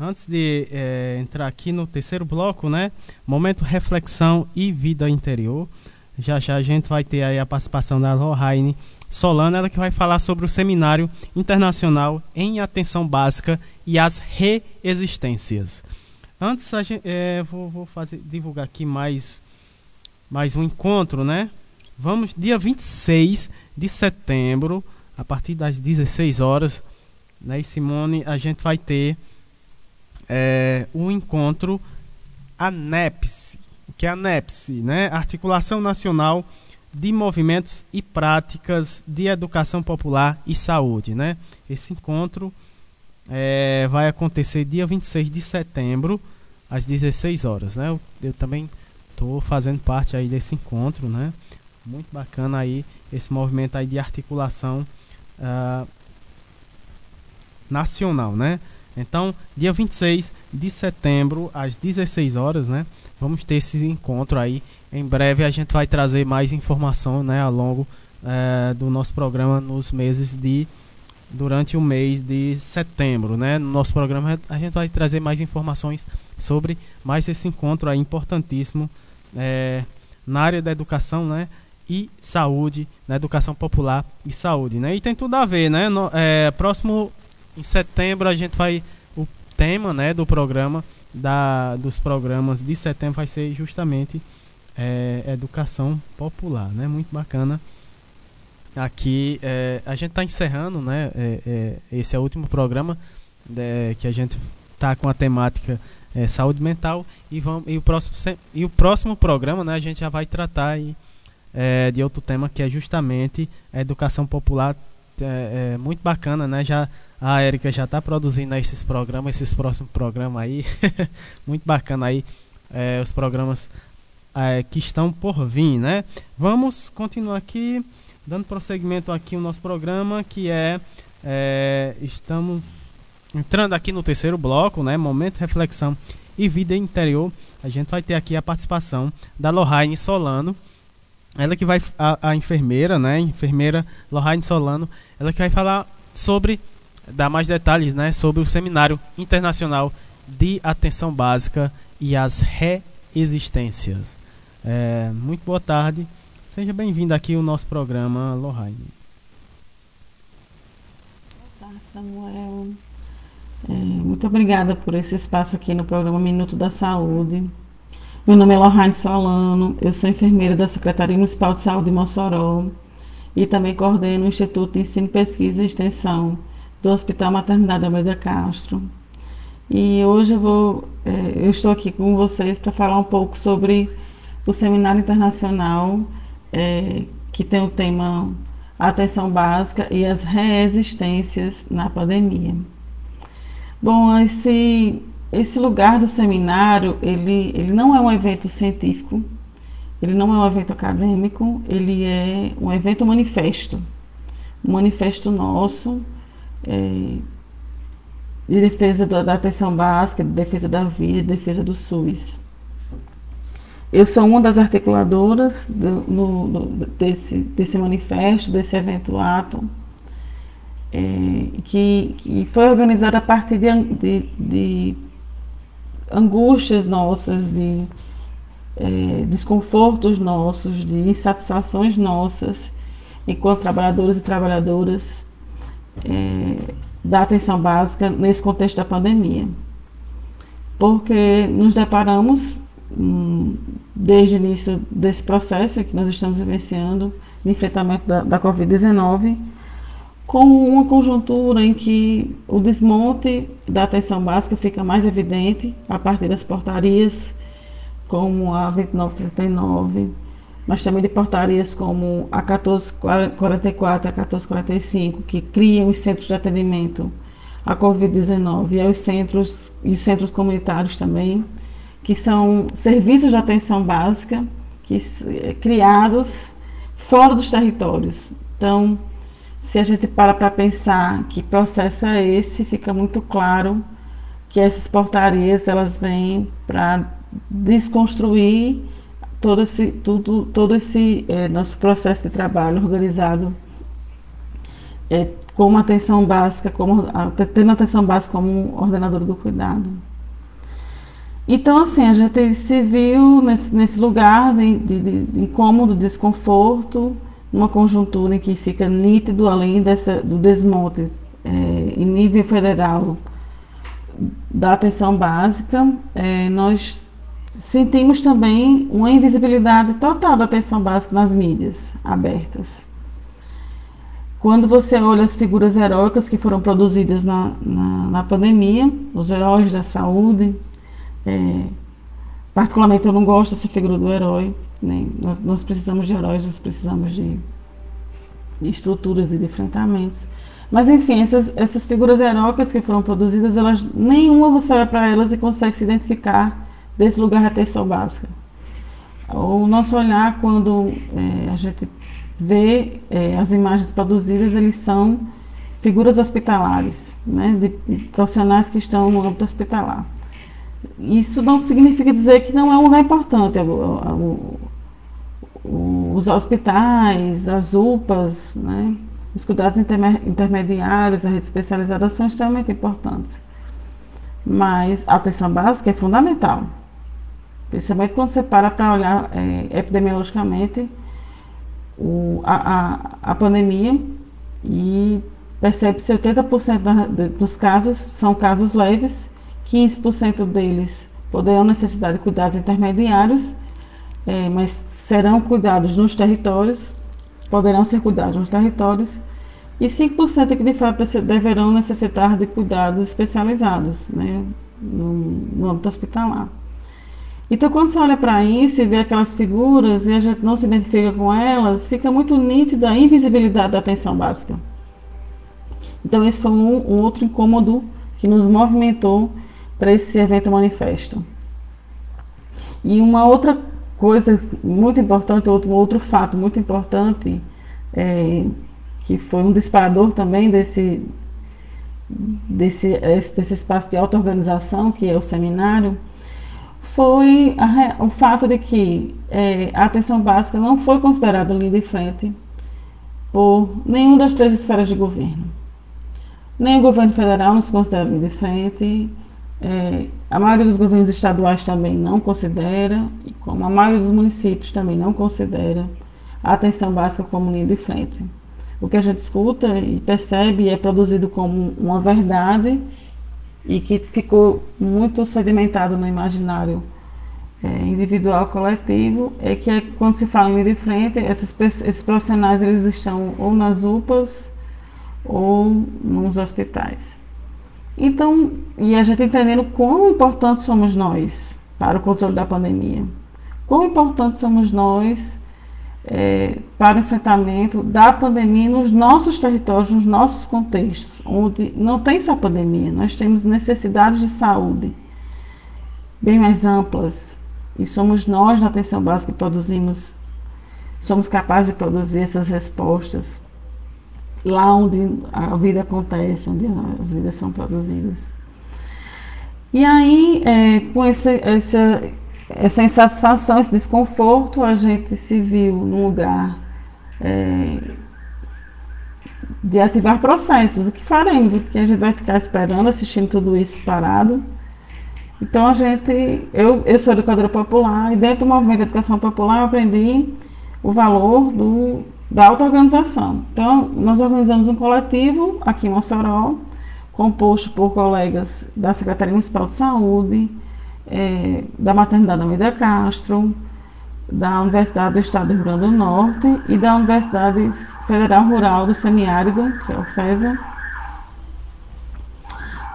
Antes de é, entrar aqui no terceiro bloco, né, momento reflexão e vida interior. Já já a gente vai ter aí a participação da Lohane Solana, ela que vai falar sobre o Seminário Internacional em Atenção Básica e as Reexistências. Antes, a gente, é, vou, vou fazer, divulgar aqui mais, mais um encontro, né? Vamos, dia 26 de setembro, a partir das 16 horas, né, Simone, a gente vai ter é, o encontro ANEPS, que é a né? Articulação Nacional de Movimentos e Práticas de Educação Popular e Saúde, né? Esse encontro é, vai acontecer dia 26 de setembro, às 16 horas, né? Eu, eu também estou fazendo parte aí desse encontro, né? Muito bacana aí esse movimento aí de articulação uh, nacional, né? Então, dia 26 de setembro, às 16 horas, né? Vamos ter esse encontro aí. Em breve a gente vai trazer mais informação, né? Ao longo uh, do nosso programa nos meses de durante o mês de setembro, né? No nosso programa a gente vai trazer mais informações sobre mais esse encontro aí importantíssimo é, na área da educação, né? E saúde, na educação popular e saúde, né? E tem tudo a ver, né? No, é, próximo em setembro a gente vai o tema, né, do programa da dos programas de setembro vai ser justamente é, educação popular, né? Muito bacana aqui é, a gente está encerrando, né? É, é, esse é o último programa né, que a gente está com a temática é, saúde mental e vamos e o próximo e o próximo programa, né? A gente já vai tratar aí, é, de outro tema que é justamente a educação popular, é, muito bacana, né? Já a Érica já está produzindo esses programas, esses próximos programas aí, muito bacana aí os programas que estão por vir, né? Vamos continuar aqui dando prosseguimento aqui o nosso programa, que é, é, estamos entrando aqui no terceiro bloco, né, momento reflexão e vida interior. A gente vai ter aqui a participação da Lohane Solano, ela que vai a, a enfermeira, né, enfermeira Lohane Solano, ela que vai falar sobre dar mais detalhes, né, sobre o seminário internacional de atenção básica e as reexistências. É, muito boa tarde. Seja bem-vindo aqui ao nosso programa Lohane. Boa tarde, Samuel. É, muito obrigada por esse espaço aqui no programa Minuto da Saúde. Meu nome é Lohane Solano, eu sou enfermeira da Secretaria Municipal de Saúde de Mossoró e também coordeno o Instituto de Ensino, Pesquisa e Extensão do Hospital Maternidade Almeida Castro. E hoje eu, vou, é, eu estou aqui com vocês para falar um pouco sobre o Seminário Internacional é, que tem o tema Atenção Básica e as Resistências na Pandemia. Bom, esse, esse lugar do seminário, ele, ele não é um evento científico, ele não é um evento acadêmico, ele é um evento manifesto, um manifesto nosso é, de defesa da, da atenção básica, de defesa da vida, de defesa do SUS. Eu sou uma das articuladoras do, no, no, desse, desse manifesto, desse evento ato, é, que, que, foi organizado a partir de, de, de angústias nossas, de é, desconfortos nossos, de insatisfações nossas, enquanto trabalhadores e trabalhadoras é, da atenção básica nesse contexto da pandemia. Porque nos deparamos hum, desde o início desse processo que nós estamos vivenciando de enfrentamento da, da Covid-19, com uma conjuntura em que o desmonte da atenção básica fica mais evidente a partir das portarias, como a 2939, mas também de portarias como a 1444 e a 1445, que criam os centros de atendimento à Covid-19 e aos centros e os centros comunitários também que são serviços de atenção básica que, criados fora dos territórios. Então, se a gente para para pensar que processo é esse, fica muito claro que essas portarias elas vêm para desconstruir todo esse, tudo, todo esse é, nosso processo de trabalho organizado é, como atenção básica, como, tendo atenção básica como ordenador do cuidado. Então, assim, a gente se viu nesse, nesse lugar de, de, de incômodo, desconforto, uma conjuntura em que fica nítido, além dessa, do desmonte é, em nível federal da atenção básica, é, nós sentimos também uma invisibilidade total da atenção básica nas mídias abertas. Quando você olha as figuras heróicas que foram produzidas na, na, na pandemia, os heróis da saúde, é, particularmente eu não gosto dessa figura do herói, né? nós, nós, precisamos de heróis, nós precisamos de, de estruturas e de enfrentamentos. Mas enfim, essas, essas figuras heróicas que foram produzidas, elas, nenhuma você olha para elas e consegue se identificar desse lugar atenção básica. O nosso olhar, quando é, a gente vê é, as imagens produzidas, eles são figuras hospitalares, né, de profissionais que estão no âmbito hospitalar. Isso não significa dizer que não é um lugar importante. O, o, os hospitais, as UPAs, né, os cuidados intermediários, a rede especializada são extremamente importantes. Mas a atenção básica é fundamental. Principalmente quando você para para olhar é, epidemiologicamente o, a, a, a, pandemia e percebe-se 80% da, de, dos casos são casos leves, 15% deles poderão necessitar de cuidados intermediários, é, mas serão cuidados nos territórios, poderão ser cuidados nos territórios, e 5% que de fato deverão necessitar de cuidados especializados né, no, no âmbito hospitalar. Então, quando você olha para isso e vê aquelas figuras e a gente não se identifica com elas, fica muito nítida a invisibilidade da atenção básica. Então, esse foi um, um outro incômodo que nos movimentou para esse evento manifesto. E uma outra coisa muito importante, outro, outro fato muito importante, é, que foi um disparador também desse, desse, desse espaço de auto-organização, que é o seminário, foi a, o fato de que é, a atenção básica não foi considerada linha de frente por nenhuma das três esferas de governo. Nem o governo federal não se considera linha de frente, é, a maioria dos governos estaduais também não considera, e como a maioria dos municípios também não considera a atenção básica como linha de frente. O que a gente escuta e percebe é produzido como uma verdade e que ficou muito sedimentado no imaginário é, individual coletivo é que é, quando se fala em linha de frente, esses, esses profissionais eles estão ou nas UPAs ou nos hospitais. Então, e a gente entendendo quão importantes somos nós para o controle da pandemia, quão importantes somos nós é, para o enfrentamento da pandemia nos nossos territórios, nos nossos contextos, onde não tem só pandemia, nós temos necessidades de saúde bem mais amplas. E somos nós na atenção básica que produzimos, somos capazes de produzir essas respostas lá onde a vida acontece, onde as vidas são produzidas. E aí, é, com esse, essa essa insatisfação, esse desconforto, a gente se viu num lugar é, de ativar processos. O que faremos? O que a gente vai ficar esperando, assistindo tudo isso parado? Então a gente, eu, eu sou educadora popular e dentro do movimento de educação popular eu aprendi o valor do, da auto-organização. Então nós organizamos um coletivo aqui em Mossoró, composto por colegas da Secretaria Municipal de Saúde, é, da Maternidade Almeida Castro, da Universidade do Estado do Rio Grande do Norte e da Universidade Federal Rural do Semiárido, que é o FESA,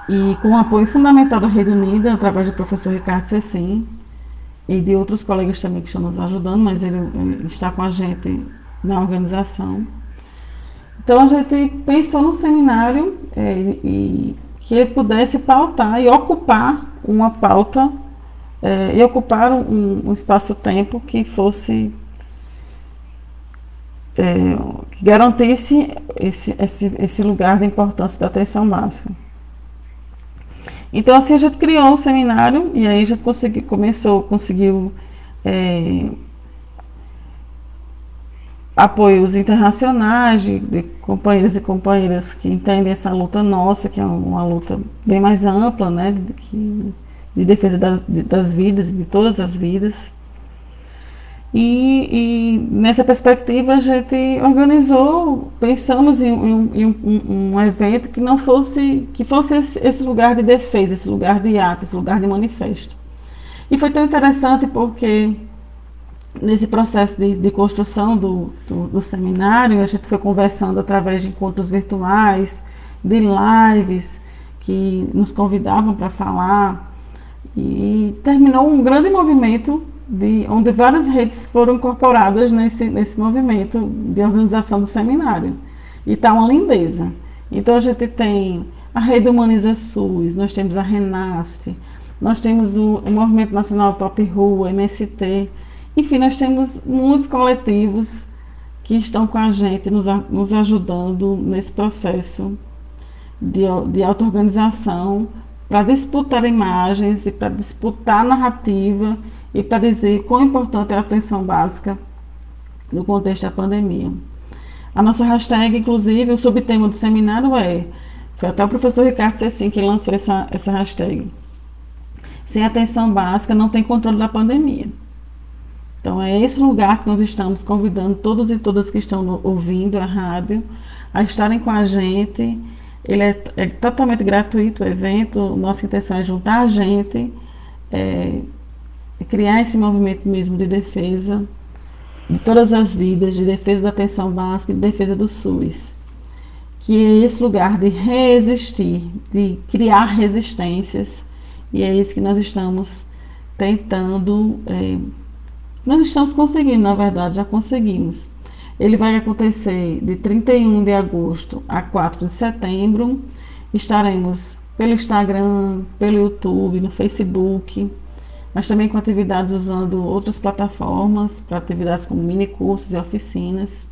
e com o apoio fundamental da Rede Unida, através do professor Ricardo Cecim e de outros colegas também que estão nos ajudando, mas ele, ele está com a gente na organização. Então a gente pensou num seminário é, e, que ele pudesse pautar e ocupar uma pauta é, e ocupar um, um espaço-tempo que fosse é, que garantisse esse, esse, esse lugar de importância da atenção básica. Então assim a gente criou um seminário e aí a gente consegui, começou, conseguiu é, apoios internacionais de, de, companheiros e companheiras que entendem essa luta nossa, que é uma luta bem mais ampla, né, de, que de defesa das, das vidas, de todas as vidas. E, e, nessa perspectiva a gente organizou, pensamos em, em, em um, um, evento que não fosse, que fosse esse, lugar de defesa, esse lugar de ato, esse lugar de manifesto. E foi tão interessante porque nesse processo de, de construção do, do, do, seminário, a gente foi conversando através de encontros virtuais, de lives que nos convidavam para falar, e terminou um grande movimento de, onde várias redes foram incorporadas nesse, nesse movimento de organização do seminário. E está uma lindeza. Então a gente tem a Rede Humaniza SUS, nós temos a RENASF, nós temos o, o Movimento Nacional Pop Rua, MST, enfim, nós temos muitos coletivos que estão com a gente, nos, nos ajudando nesse processo de, de auto-organização para disputar imagens e para disputar narrativa e para dizer quão importante é a atenção básica no contexto da pandemia. A nossa hashtag, inclusive, o subtema do seminário é, foi até o professor Ricardo Cecim que lançou essa, essa hashtag. Sem atenção básica não tem controle da pandemia. Então é esse lugar que nós estamos convidando todos e todas que estão ouvindo a rádio a estarem com a gente. Ele é, é totalmente gratuito o evento. Nossa intenção é juntar a gente, é, criar esse movimento mesmo de defesa de todas as vidas, de defesa da atenção básica de defesa do SUS. Que é esse lugar de resistir, de criar resistências, e é isso que nós estamos tentando, é, nós estamos conseguindo, na verdade, já conseguimos. Ele vai acontecer de 31 de agosto a 4 de setembro. Estaremos pelo Instagram, pelo YouTube, no Facebook mas também com atividades usando outras plataformas, para atividades como mini cursos e oficinas.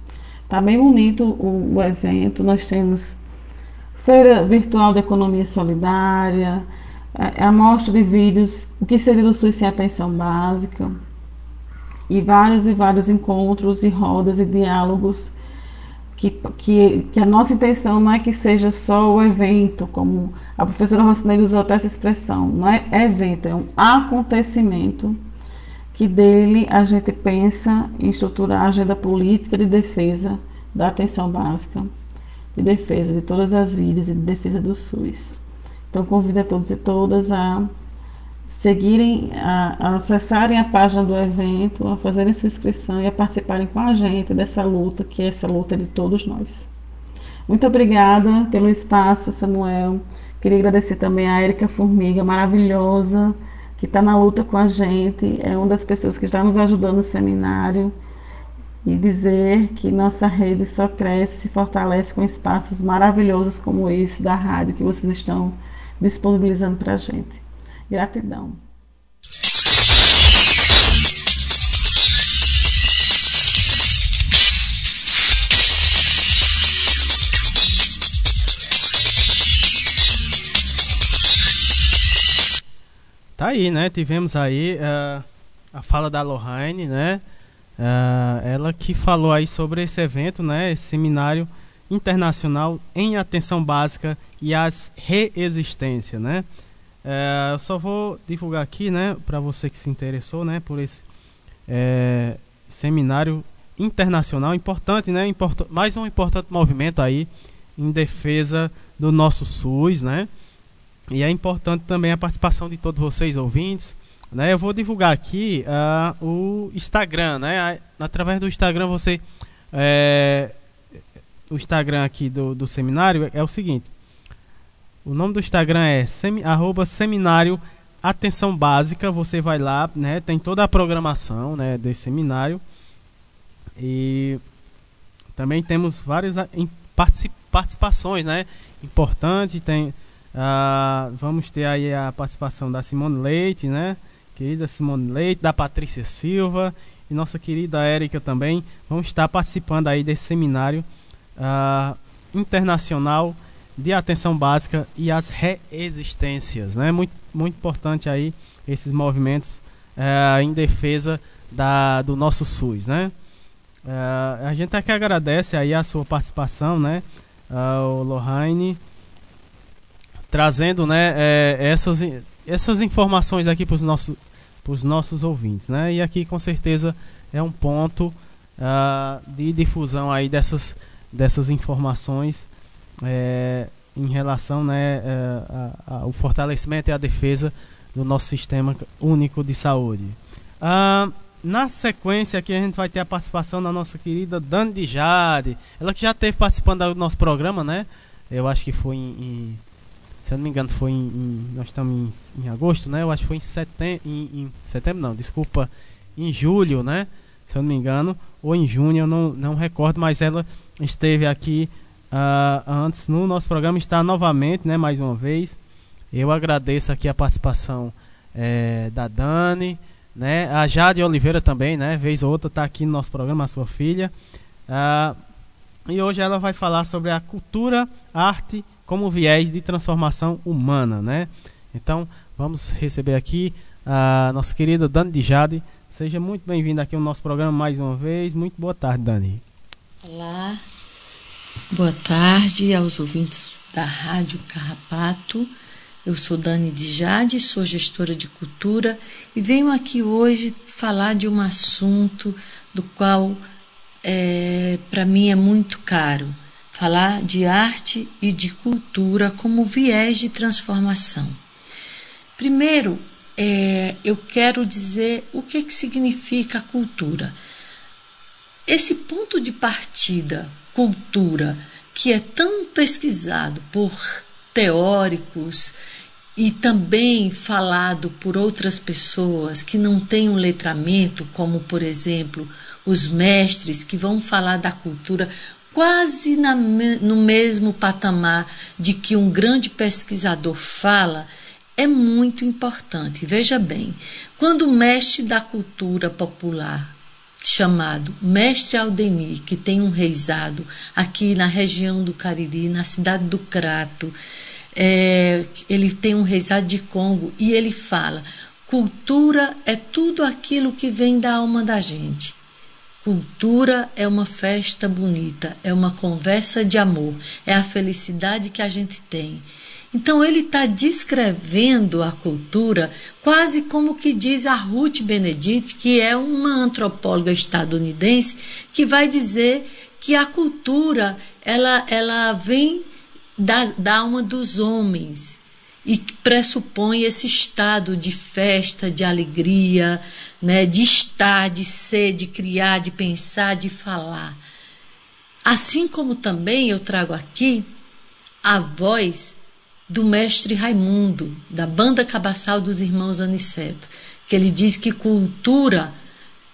Está bem bonito o, o evento. Nós temos feira virtual de economia solidária, é, é a mostra de vídeos, o que seria do SUS sem atenção básica, e vários e vários encontros e rodas e diálogos que, que, que a nossa intenção não é que seja só o evento, como a professora Rocinelli usou até essa expressão, não é evento, é um acontecimento que dele a gente pensa em estruturar a agenda política de defesa da atenção básica, de defesa de todas as vidas e de defesa do SUS. Então convido a todos e todas a seguirem, a, a, acessarem a página do evento, a fazerem sua inscrição e a participarem com a gente dessa luta, que é essa luta de todos nós. Muito obrigada pelo espaço, Samuel. Queria agradecer também a Érica Formiga, maravilhosa, que está na luta com a gente, é uma das pessoas que está nos ajudando no seminário. E dizer que nossa rede só cresce, se fortalece com espaços maravilhosos como esse da rádio que vocês estão disponibilizando para a gente. Gratidão. Tá aí, né? Tivemos aí uh, a fala da Lohane, né? Uh, ela que falou aí sobre esse evento, né? Esse seminário internacional em atenção básica e as reexistências, né? É, eu só vou divulgar aqui, né, para você que se interessou, né, por esse é, seminário internacional importante, né, import mais um importante movimento aí em defesa do nosso SUS, né, e é importante também a participação de todos vocês ouvintes, né, eu vou divulgar aqui uh, o Instagram, né, através do Instagram você, é, o Instagram aqui do, do seminário é o seguinte, o nome do Instagram é arroba seminário Atenção Básica. Você vai lá, né? Tem toda a programação né, desse seminário. E também temos várias participações, né? Importante, tem... Uh, vamos ter aí a participação da Simone Leite, né? Querida Simone Leite, da Patrícia Silva e nossa querida Érica também vão estar participando aí desse seminário uh, internacional de atenção básica e as reexistências, né? Muito, muito importante aí esses movimentos é, em defesa da, do nosso SUS, né? É, a gente aqui agradece aí a sua participação, né? Uh, o Lohane trazendo, né? É, essas essas informações aqui para os nossos, nossos ouvintes, né? E aqui com certeza é um ponto uh, de difusão aí dessas, dessas informações é, em relação né, uh, ao fortalecimento e a defesa do nosso sistema único de saúde. Uh, na sequência aqui a gente vai ter a participação da nossa querida Dani de Jade. Ela que já esteve participando do nosso programa, né? Eu acho que foi em, em se eu não me engano foi em, em nós estamos em, em, agosto, né? Eu acho que foi em setembro, em, setembro não, desculpa, em julho, né? Se eu não me engano, ou em junho, eu não, não recordo, mas ela esteve aqui uh, antes no nosso programa, está novamente, né? Mais uma vez. Eu agradeço aqui a participação é, da Dani, né? A Jade Oliveira também, né? Vez ou outra está aqui no nosso programa, a sua filha. Uh, e hoje ela vai falar sobre a cultura, arte como viés de transformação humana, né? Então vamos receber aqui a nossa querida Dani de Jade. Seja muito bem-vinda aqui ao nosso programa mais uma vez. Muito boa tarde, Dani. Olá, boa tarde aos ouvintes da Rádio Carrapato. Eu sou Dani de Jade, sou gestora de cultura e venho aqui hoje falar de um assunto do qual é, para mim é muito caro. Falar de arte e de cultura como viés de transformação. Primeiro, é, eu quero dizer o que, que significa cultura. Esse ponto de partida, cultura, que é tão pesquisado por teóricos e também falado por outras pessoas que não têm um letramento, como por exemplo os mestres que vão falar da cultura quase na, no mesmo patamar de que um grande pesquisador fala, é muito importante. Veja bem, quando o mestre da cultura popular, chamado Mestre Aldeni, que tem um reizado aqui na região do Cariri, na cidade do Crato, é, ele tem um reisado de Congo e ele fala: cultura é tudo aquilo que vem da alma da gente. Cultura é uma festa bonita, é uma conversa de amor, é a felicidade que a gente tem. Então ele está descrevendo a cultura quase como que diz a Ruth Benedict, que é uma antropóloga estadunidense, que vai dizer que a cultura ela, ela vem da, da alma dos homens e pressupõe esse estado de festa, de alegria, né, de estar, de ser, de criar, de pensar, de falar. Assim como também eu trago aqui a voz do mestre Raimundo, da banda cabaçal dos irmãos Aniceto, que ele diz que cultura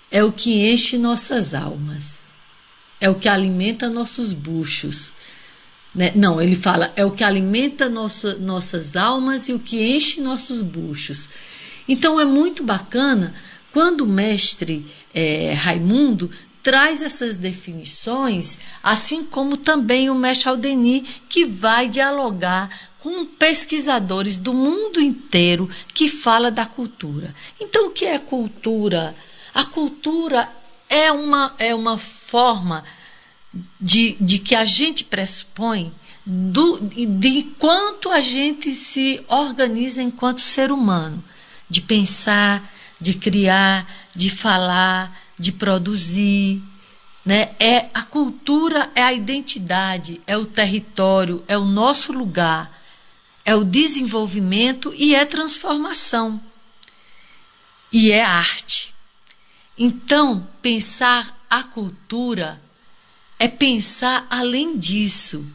é o que enche nossas almas, é o que alimenta nossos buchos, né? Não, ele fala, é o que alimenta nossa, nossas almas e o que enche nossos buchos. Então é muito bacana quando o mestre é, Raimundo traz essas definições, assim como também o mestre Aldeni, que vai dialogar com pesquisadores do mundo inteiro que fala da cultura. Então, o que é cultura? A cultura é uma, é uma forma de, de que a gente pressupõe do, de quanto a gente se organiza enquanto ser humano, de pensar, de criar, de falar, de produzir. Né? É a cultura é a identidade, é o território, é o nosso lugar, é o desenvolvimento e é transformação. E é arte. Então, pensar a cultura é pensar além disso.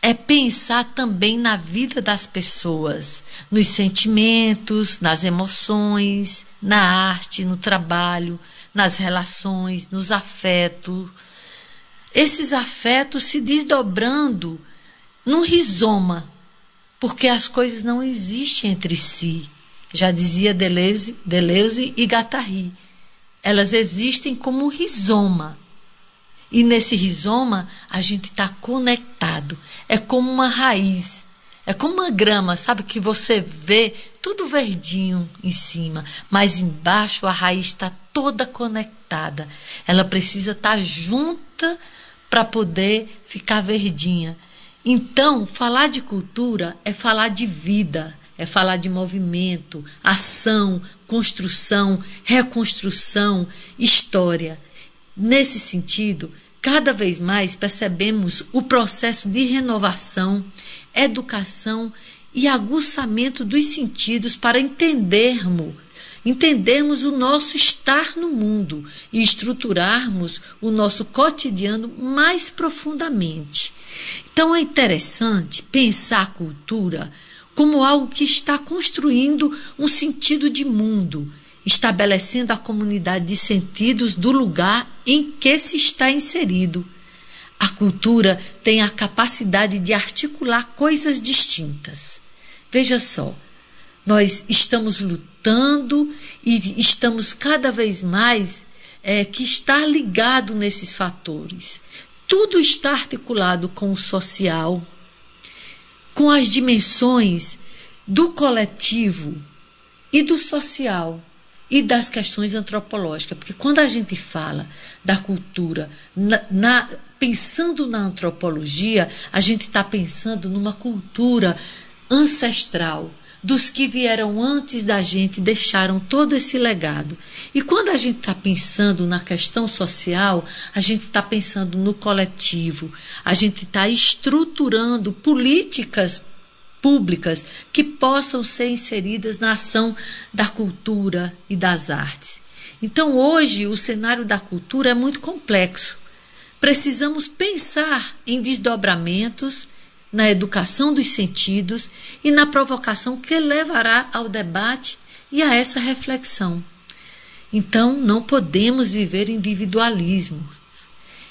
É pensar também na vida das pessoas, nos sentimentos, nas emoções, na arte, no trabalho, nas relações, nos afetos. Esses afetos se desdobrando num rizoma, porque as coisas não existem entre si. Já dizia Deleuze, Deleuze e Guattari. Elas existem como um rizoma e nesse rizoma a gente está conectado. É como uma raiz. É como uma grama, sabe? Que você vê tudo verdinho em cima, mas embaixo a raiz está toda conectada. Ela precisa estar tá junta para poder ficar verdinha. Então, falar de cultura é falar de vida, é falar de movimento, ação, construção, reconstrução, história. Nesse sentido, cada vez mais percebemos o processo de renovação, educação e aguçamento dos sentidos para entendermos entendermos o nosso estar no mundo e estruturarmos o nosso cotidiano mais profundamente. Então é interessante pensar a cultura como algo que está construindo um sentido de mundo, estabelecendo a comunidade de sentidos do lugar em que se está inserido. A cultura tem a capacidade de articular coisas distintas. Veja só, nós estamos lutando e estamos cada vez mais é, que estar ligado nesses fatores. Tudo está articulado com o social, com as dimensões do coletivo e do social e das questões antropológicas, porque quando a gente fala da cultura na, na pensando na antropologia, a gente está pensando numa cultura ancestral, dos que vieram antes da gente deixaram todo esse legado. E quando a gente está pensando na questão social, a gente está pensando no coletivo, a gente está estruturando políticas públicas que possam ser inseridas na ação da cultura e das artes. Então, hoje, o cenário da cultura é muito complexo. Precisamos pensar em desdobramentos na educação dos sentidos e na provocação que levará ao debate e a essa reflexão. Então, não podemos viver individualismo.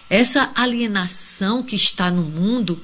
Essa alienação que está no mundo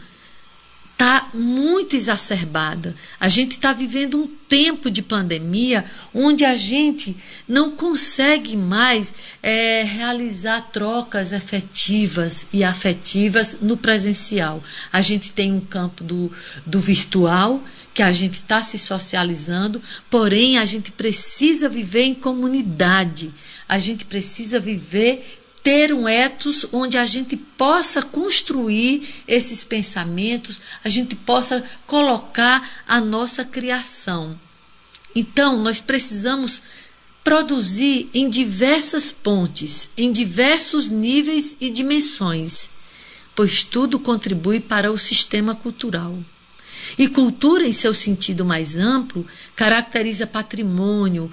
está muito exacerbada. A gente está vivendo um tempo de pandemia onde a gente não consegue mais é, realizar trocas efetivas e afetivas no presencial. A gente tem um campo do, do virtual que a gente está se socializando, porém a gente precisa viver em comunidade. A gente precisa viver ter um ethos onde a gente possa construir esses pensamentos, a gente possa colocar a nossa criação. Então, nós precisamos produzir em diversas pontes, em diversos níveis e dimensões, pois tudo contribui para o sistema cultural. E cultura, em seu sentido mais amplo, caracteriza patrimônio,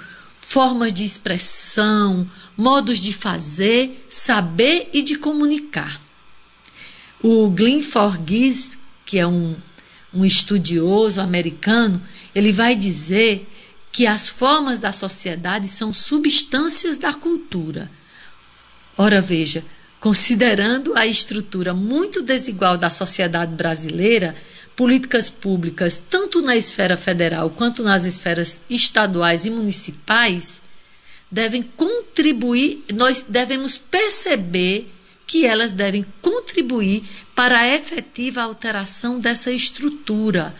formas de expressão, modos de fazer, saber e de comunicar. O Glenn Forgis, que é um, um estudioso americano, ele vai dizer que as formas da sociedade são substâncias da cultura. Ora, veja, considerando a estrutura muito desigual da sociedade brasileira, políticas públicas, tanto na esfera federal quanto nas esferas estaduais e municipais, devem contribuir, nós devemos perceber que elas devem contribuir para a efetiva alteração dessa estrutura.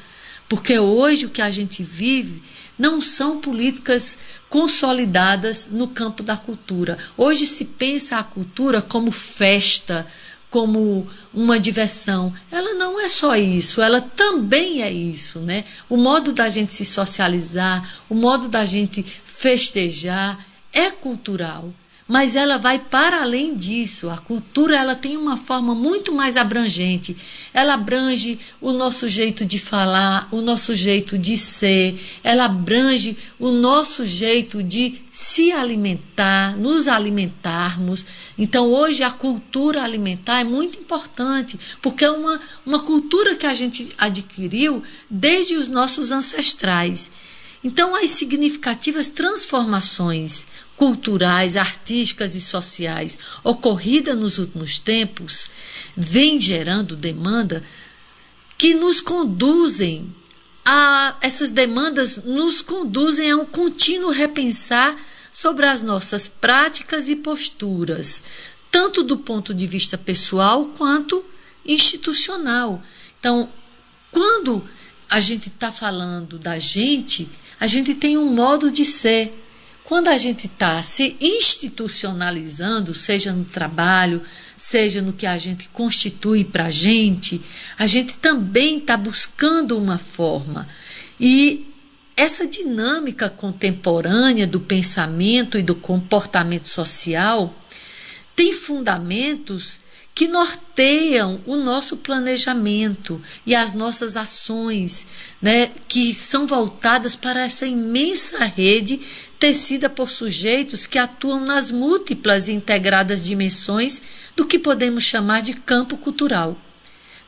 Porque hoje o que a gente vive não são políticas consolidadas no campo da cultura. Hoje se pensa a cultura como festa, como uma diversão. Ela não é só isso, ela também é isso, né? O modo da gente se socializar, o modo da gente festejar é cultural mas ela vai para além disso. A cultura ela tem uma forma muito mais abrangente. Ela abrange o nosso jeito de falar, o nosso jeito de ser, ela abrange o nosso jeito de se alimentar, nos alimentarmos. Então, hoje a cultura alimentar é muito importante, porque é uma, uma cultura que a gente adquiriu desde os nossos ancestrais. Então, as significativas transformações culturais, artísticas e sociais ocorridas nos últimos tempos vêm gerando demanda que nos conduzem a essas demandas nos conduzem a um contínuo repensar sobre as nossas práticas e posturas, tanto do ponto de vista pessoal quanto institucional. Então, quando a gente está falando da gente, a gente tem um modo de ser quando a gente está se institucionalizando, seja no trabalho, seja no que a gente constitui para a gente, a gente também está buscando uma forma. E essa dinâmica contemporânea do pensamento e do comportamento social tem fundamentos que norteiam o nosso planejamento e as nossas ações, né, que são voltadas para essa imensa rede tecida por sujeitos que atuam nas múltiplas e integradas dimensões do que podemos chamar de campo cultural.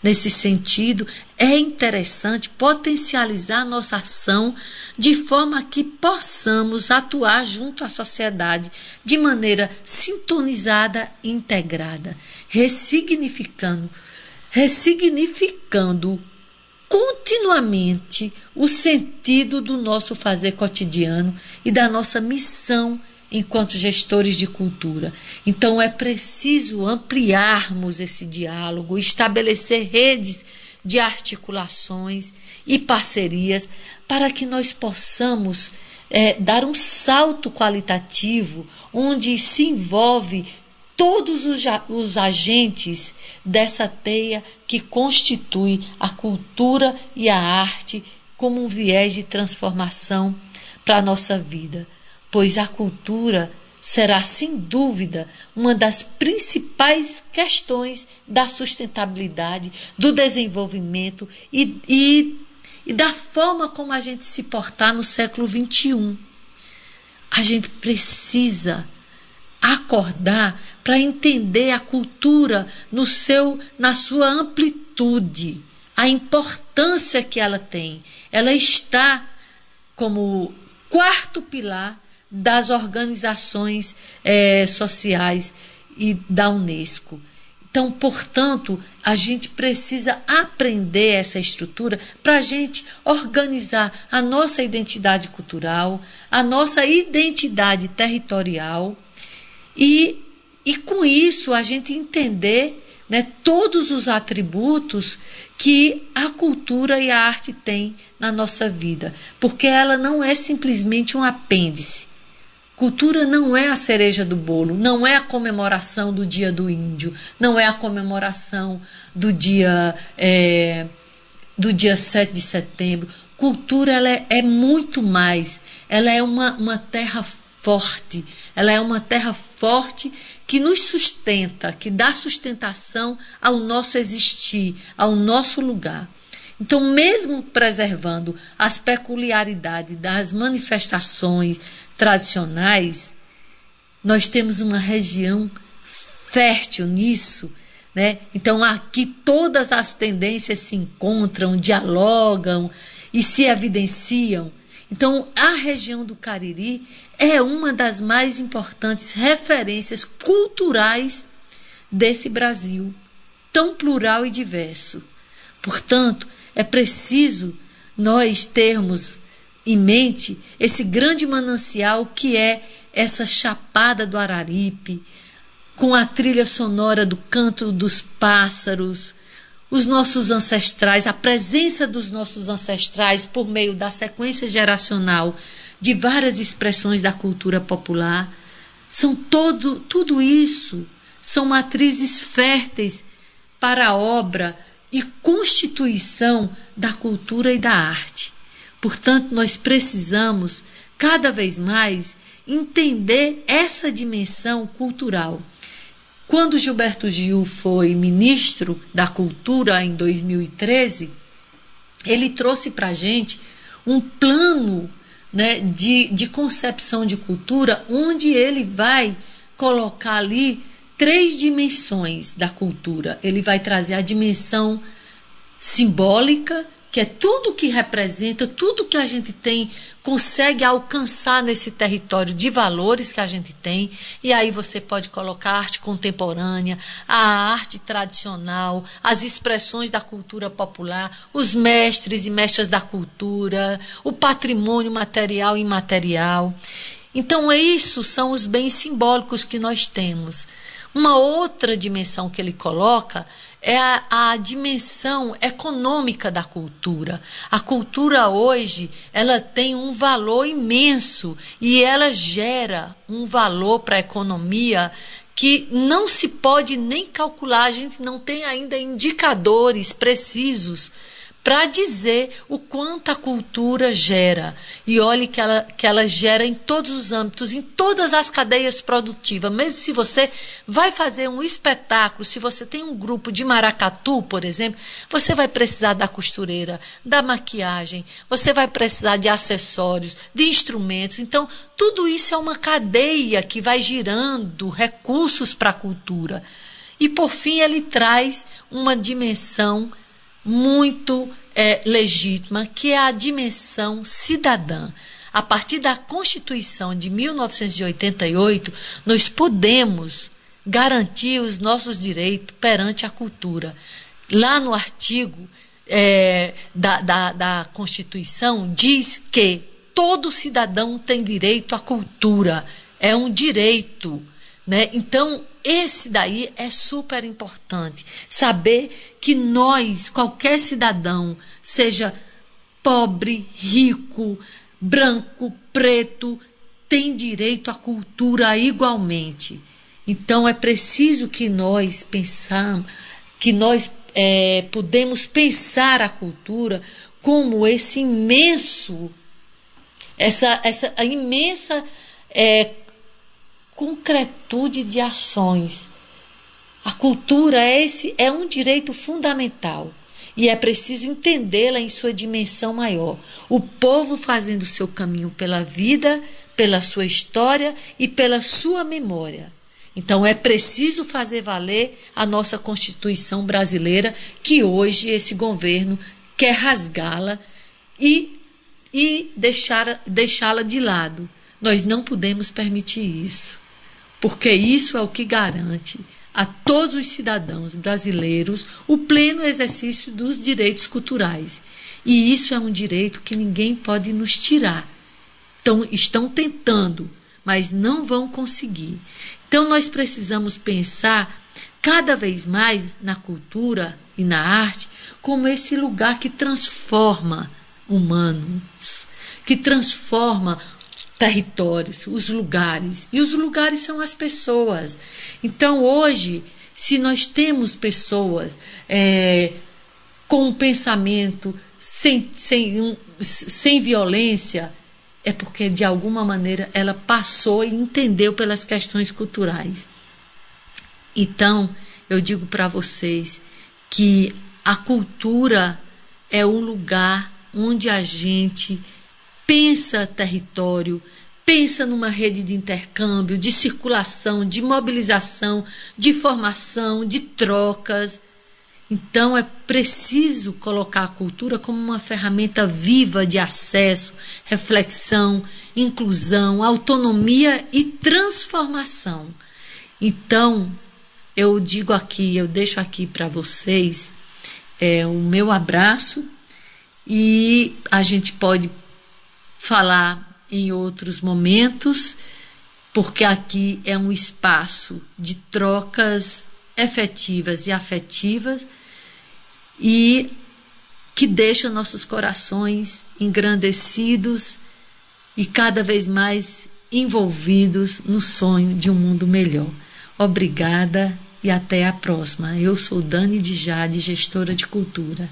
Nesse sentido, é interessante potencializar nossa ação de forma que possamos atuar junto à sociedade de maneira sintonizada e integrada, ressignificando, ressignificando continuamente o sentido do nosso fazer cotidiano e da nossa missão enquanto gestores de cultura. Então é preciso ampliarmos esse diálogo, estabelecer redes de articulações e parcerias para que nós possamos é, dar um salto qualitativo onde se envolve todos os, os agentes dessa teia que constitui a cultura e a arte como um viés de transformação para a nossa vida pois a cultura será, sem dúvida, uma das principais questões da sustentabilidade, do desenvolvimento e, e, e da forma como a gente se portar no século XXI. A gente precisa acordar para entender a cultura no seu na sua amplitude, a importância que ela tem. Ela está como quarto pilar das organizações é, sociais e da Unesco. Então, portanto, a gente precisa aprender essa estrutura para a gente organizar a nossa identidade cultural, a nossa identidade territorial e, e com isso a gente entender né, todos os atributos que a cultura e a arte têm na nossa vida, porque ela não é simplesmente um apêndice Cultura não é a cereja do bolo, não é a comemoração do dia do índio, não é a comemoração do dia, é, do dia 7 de setembro. Cultura ela é, é muito mais, ela é uma, uma terra forte, ela é uma terra forte que nos sustenta, que dá sustentação ao nosso existir, ao nosso lugar. Então, mesmo preservando as peculiaridades das manifestações tradicionais, nós temos uma região fértil nisso. Né? Então, aqui todas as tendências se encontram, dialogam e se evidenciam. Então, a região do Cariri é uma das mais importantes referências culturais desse Brasil, tão plural e diverso. Portanto, é preciso nós termos em mente esse grande manancial que é essa chapada do Araripe, com a trilha sonora do canto dos pássaros, os nossos ancestrais, a presença dos nossos ancestrais por meio da sequência geracional de várias expressões da cultura popular, são todo tudo isso são matrizes férteis para a obra e constituição da cultura e da arte. Portanto, nós precisamos cada vez mais entender essa dimensão cultural. Quando Gilberto Gil foi ministro da Cultura em 2013, ele trouxe para a gente um plano né, de, de concepção de cultura, onde ele vai colocar ali três dimensões da cultura. Ele vai trazer a dimensão simbólica, que é tudo que representa, tudo que a gente tem, consegue alcançar nesse território de valores que a gente tem. E aí você pode colocar a arte contemporânea, a arte tradicional, as expressões da cultura popular, os mestres e mestras da cultura, o patrimônio material e imaterial. Então, isso são os bens simbólicos que nós temos. Uma outra dimensão que ele coloca é a, a, dimensão econômica da cultura. A cultura hoje ela tem um valor imenso e ela gera um valor para a economia que não se pode nem calcular. A gente não tem ainda indicadores precisos para dizer o quanto a cultura gera. E olhe que ela, que ela gera em todos os âmbitos, em todas as cadeias produtivas. Mesmo se você vai fazer um espetáculo, se você tem um grupo de maracatu, por exemplo, você vai precisar da costureira, da maquiagem, você vai precisar de acessórios, de instrumentos. Então, tudo isso é uma cadeia que vai girando recursos para a cultura. E, por fim, ele traz uma dimensão muito é, legítima, que é a dimensão cidadã. A partir da Constituição de 1988, nós podemos garantir os nossos direitos perante a cultura. Lá no artigo é, da, da, da Constituição, diz que todo cidadão tem direito à cultura. É um direito. Né? Então, esse daí é super importante. Saber que nós, qualquer cidadão, seja pobre, rico, branco, preto, tem direito à cultura igualmente. Então é preciso que nós pensamos, que nós é, podemos pensar a cultura como esse imenso, essa, essa imensa é, concretude de ações. A cultura é, esse, é um direito fundamental e é preciso entendê-la em sua dimensão maior. O povo fazendo seu caminho pela vida, pela sua história e pela sua memória. Então é preciso fazer valer a nossa Constituição brasileira, que hoje esse governo quer rasgá-la e, e deixá-la deixá de lado. Nós não podemos permitir isso porque isso é o que garante a todos os cidadãos brasileiros o pleno exercício dos direitos culturais. E isso é um direito que ninguém pode nos tirar. Então, estão tentando, mas não vão conseguir. Então, nós precisamos pensar cada vez mais na cultura e na arte como esse lugar que transforma humanos, que transforma territórios, os lugares. E os lugares são as pessoas. Então, hoje, se nós temos pessoas é, com um pensamento sem, sem, sem violência, é porque, de alguma maneira, ela passou e entendeu pelas questões culturais. Então, eu digo para vocês que a cultura é um lugar onde a gente pensa território, pensa numa rede de intercâmbio, de circulação, de mobilização, de formação, de trocas. Então é preciso colocar a cultura como uma ferramenta viva de acesso, reflexão, inclusão, autonomia e transformação. Então, eu digo aqui, eu deixo aqui para vocês é, o meu abraço e a gente pode falar em outros momentos, porque aqui é um espaço de trocas efetivas e afetivas e que deixa nossos corações engrandecidos e cada vez mais envolvidos no sonho de um mundo melhor. Obrigada e até a próxima. Eu sou Dani de Jade, gestora de cultura.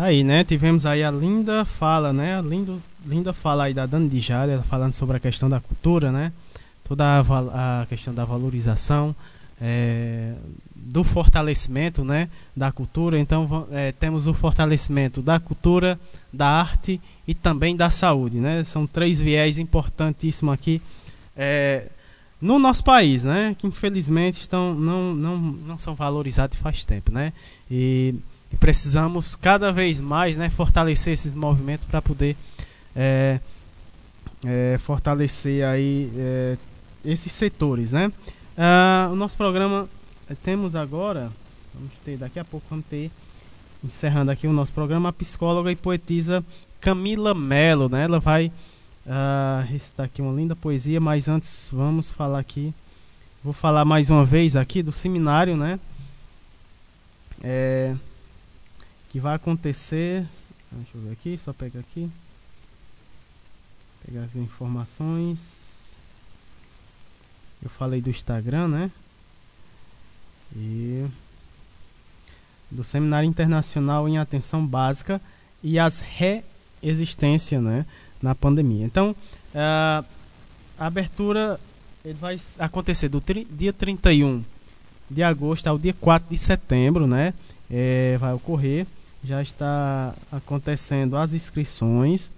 Tá aí, né? Tivemos aí a linda fala, né? A lindo, linda fala aí da Dani de Jade, falando sobre a questão da cultura, né? Toda a, a questão da valorização, é, do fortalecimento, né? Da cultura. Então, é, temos o fortalecimento da cultura, da arte e também da saúde, né? São três viés importantíssimos aqui é, no nosso país, né? Que infelizmente estão, não, não, não são valorizados faz tempo, né? E e precisamos cada vez mais né, fortalecer esses movimentos para poder é, é, fortalecer aí é, esses setores, né? Ah, o nosso programa é, temos agora, vamos ter daqui a pouco vamos ter encerrando aqui o nosso programa a psicóloga e poetisa Camila Melo, né? Ela vai uh, recitar aqui uma linda poesia, mas antes vamos falar aqui, vou falar mais uma vez aqui do seminário, né? É, que vai acontecer. Deixa eu ver aqui, só pegar aqui. Pegar as informações. Eu falei do Instagram, né? E do Seminário Internacional em Atenção Básica e as reexistências né, na pandemia. Então, a abertura ele vai acontecer do dia 31 de agosto ao dia 4 de setembro, né? É, vai ocorrer. Já está acontecendo as inscrições.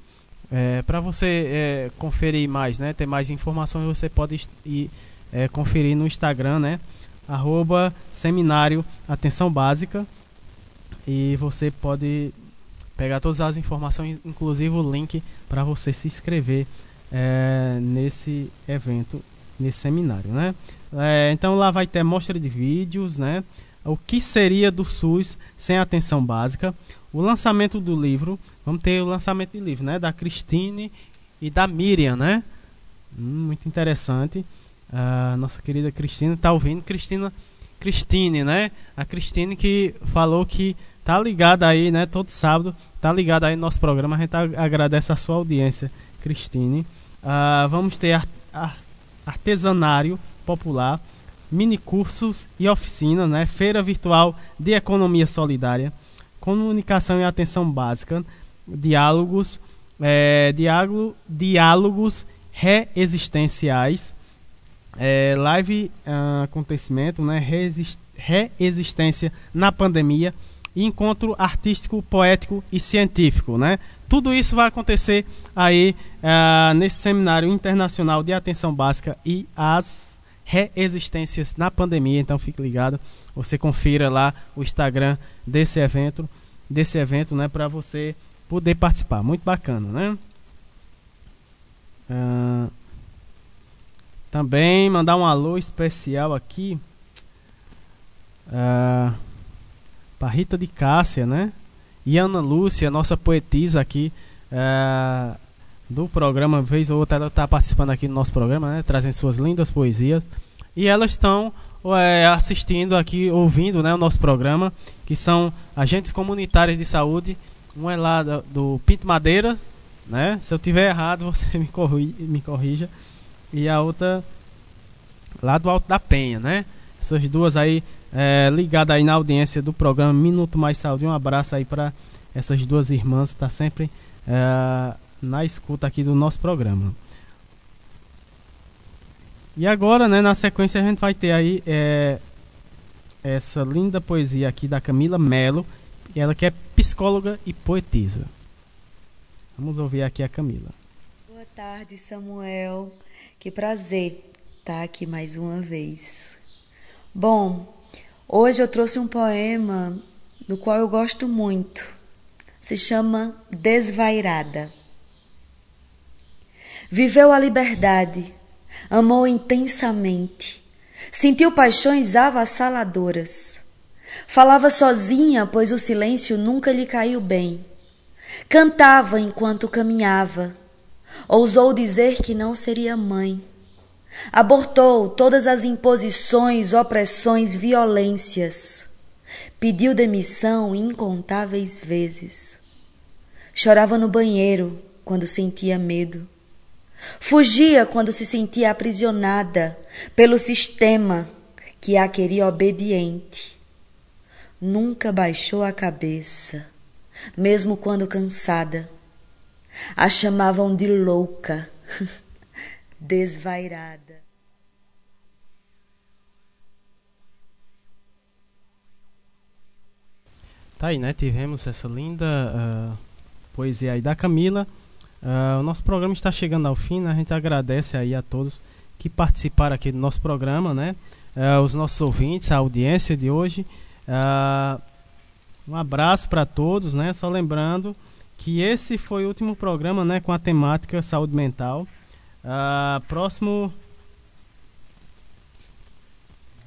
É, Para você é, conferir mais, né? Ter mais informações, você pode ir é, conferir no Instagram, né? Arroba Seminário Atenção Básica. E você pode pegar todas as informações, inclusive o link para você se inscrever é, nesse evento, nesse seminário, né? É, então lá vai ter mostra de vídeos, né? O que seria do SUS sem atenção básica? O lançamento do livro, vamos ter o lançamento de livro, né? Da Cristine e da Miriam, né? Hum, muito interessante. A nossa querida Cristina está ouvindo. Cristina, Cristine, né? A Cristine que falou que tá ligada aí, né? Todo sábado tá ligada aí no nosso programa. A gente agradece a sua audiência, Cristine. Uh, vamos ter art artesanário popular, mini cursos e oficina, né? Feira virtual de economia solidária, comunicação e atenção básica, diálogos, é, diálogo, diálogos reexistenciais, é, live uh, acontecimento, né? Resist, reexistência na pandemia encontro artístico, poético e científico, né? Tudo isso vai acontecer aí uh, nesse seminário internacional de atenção básica e as reexistências na pandemia. Então fique ligado, você confira lá o Instagram desse evento, desse evento, né, para você poder participar. Muito bacana, né? Uh, também mandar um alô especial aqui. Uh, para Rita de Cássia, né? E Ana Lúcia, nossa poetisa aqui é, do programa, vez ou outra ela está participando aqui do nosso programa, né? Trazendo suas lindas poesias. E elas estão é, assistindo aqui, ouvindo né, o nosso programa, que são agentes comunitários de saúde. Um é lá do, do Pinto Madeira, né? Se eu tiver errado, você me, corri, me corrija. E a outra lá do Alto da Penha, né? Essas duas aí é, ligada aí na audiência do programa Minuto Mais Saúde. Um abraço aí para essas duas irmãs, tá sempre é, na escuta aqui do nosso programa. E agora, né, na sequência a gente vai ter aí é, essa linda poesia aqui da Camila Melo, ela que é psicóloga e poetisa. Vamos ouvir aqui a Camila. Boa tarde, Samuel. Que prazer estar aqui mais uma vez. Bom, Hoje eu trouxe um poema do qual eu gosto muito. Se chama Desvairada. Viveu a liberdade, amou intensamente, sentiu paixões avassaladoras. Falava sozinha, pois o silêncio nunca lhe caiu bem. Cantava enquanto caminhava. Ousou dizer que não seria mãe. Abortou todas as imposições, opressões, violências. Pediu demissão incontáveis vezes. Chorava no banheiro quando sentia medo. Fugia quando se sentia aprisionada pelo sistema que a queria obediente. Nunca baixou a cabeça, mesmo quando cansada. A chamavam de louca. desvairada. Tá aí, né? Tivemos essa linda uh, poesia aí da Camila. Uh, o nosso programa está chegando ao fim, né? A gente agradece aí a todos que participaram aqui do nosso programa, né? Uh, os nossos ouvintes, a audiência de hoje. um abraço para todos, né? Só lembrando que esse foi o último programa, né? Com a temática saúde mental. Uh, próximo.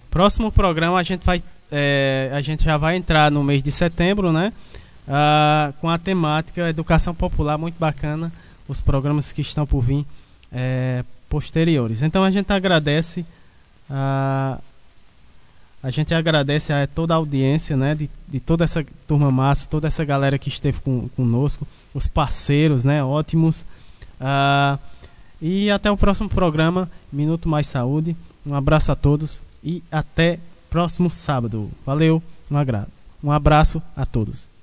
Próximo programa a gente vai. É, a gente já vai entrar no mês de setembro, né? Uh, com a temática Educação Popular, muito bacana. Os programas que estão por vir é, posteriores. Então a gente agradece. Uh, a gente agradece a toda a audiência, né, de, de toda essa turma massa, toda essa galera que esteve com, conosco, os parceiros, né, ótimos. E até o próximo programa, Minuto Mais Saúde. Um abraço a todos e até próximo sábado. Valeu, um agrado. Um abraço a todos.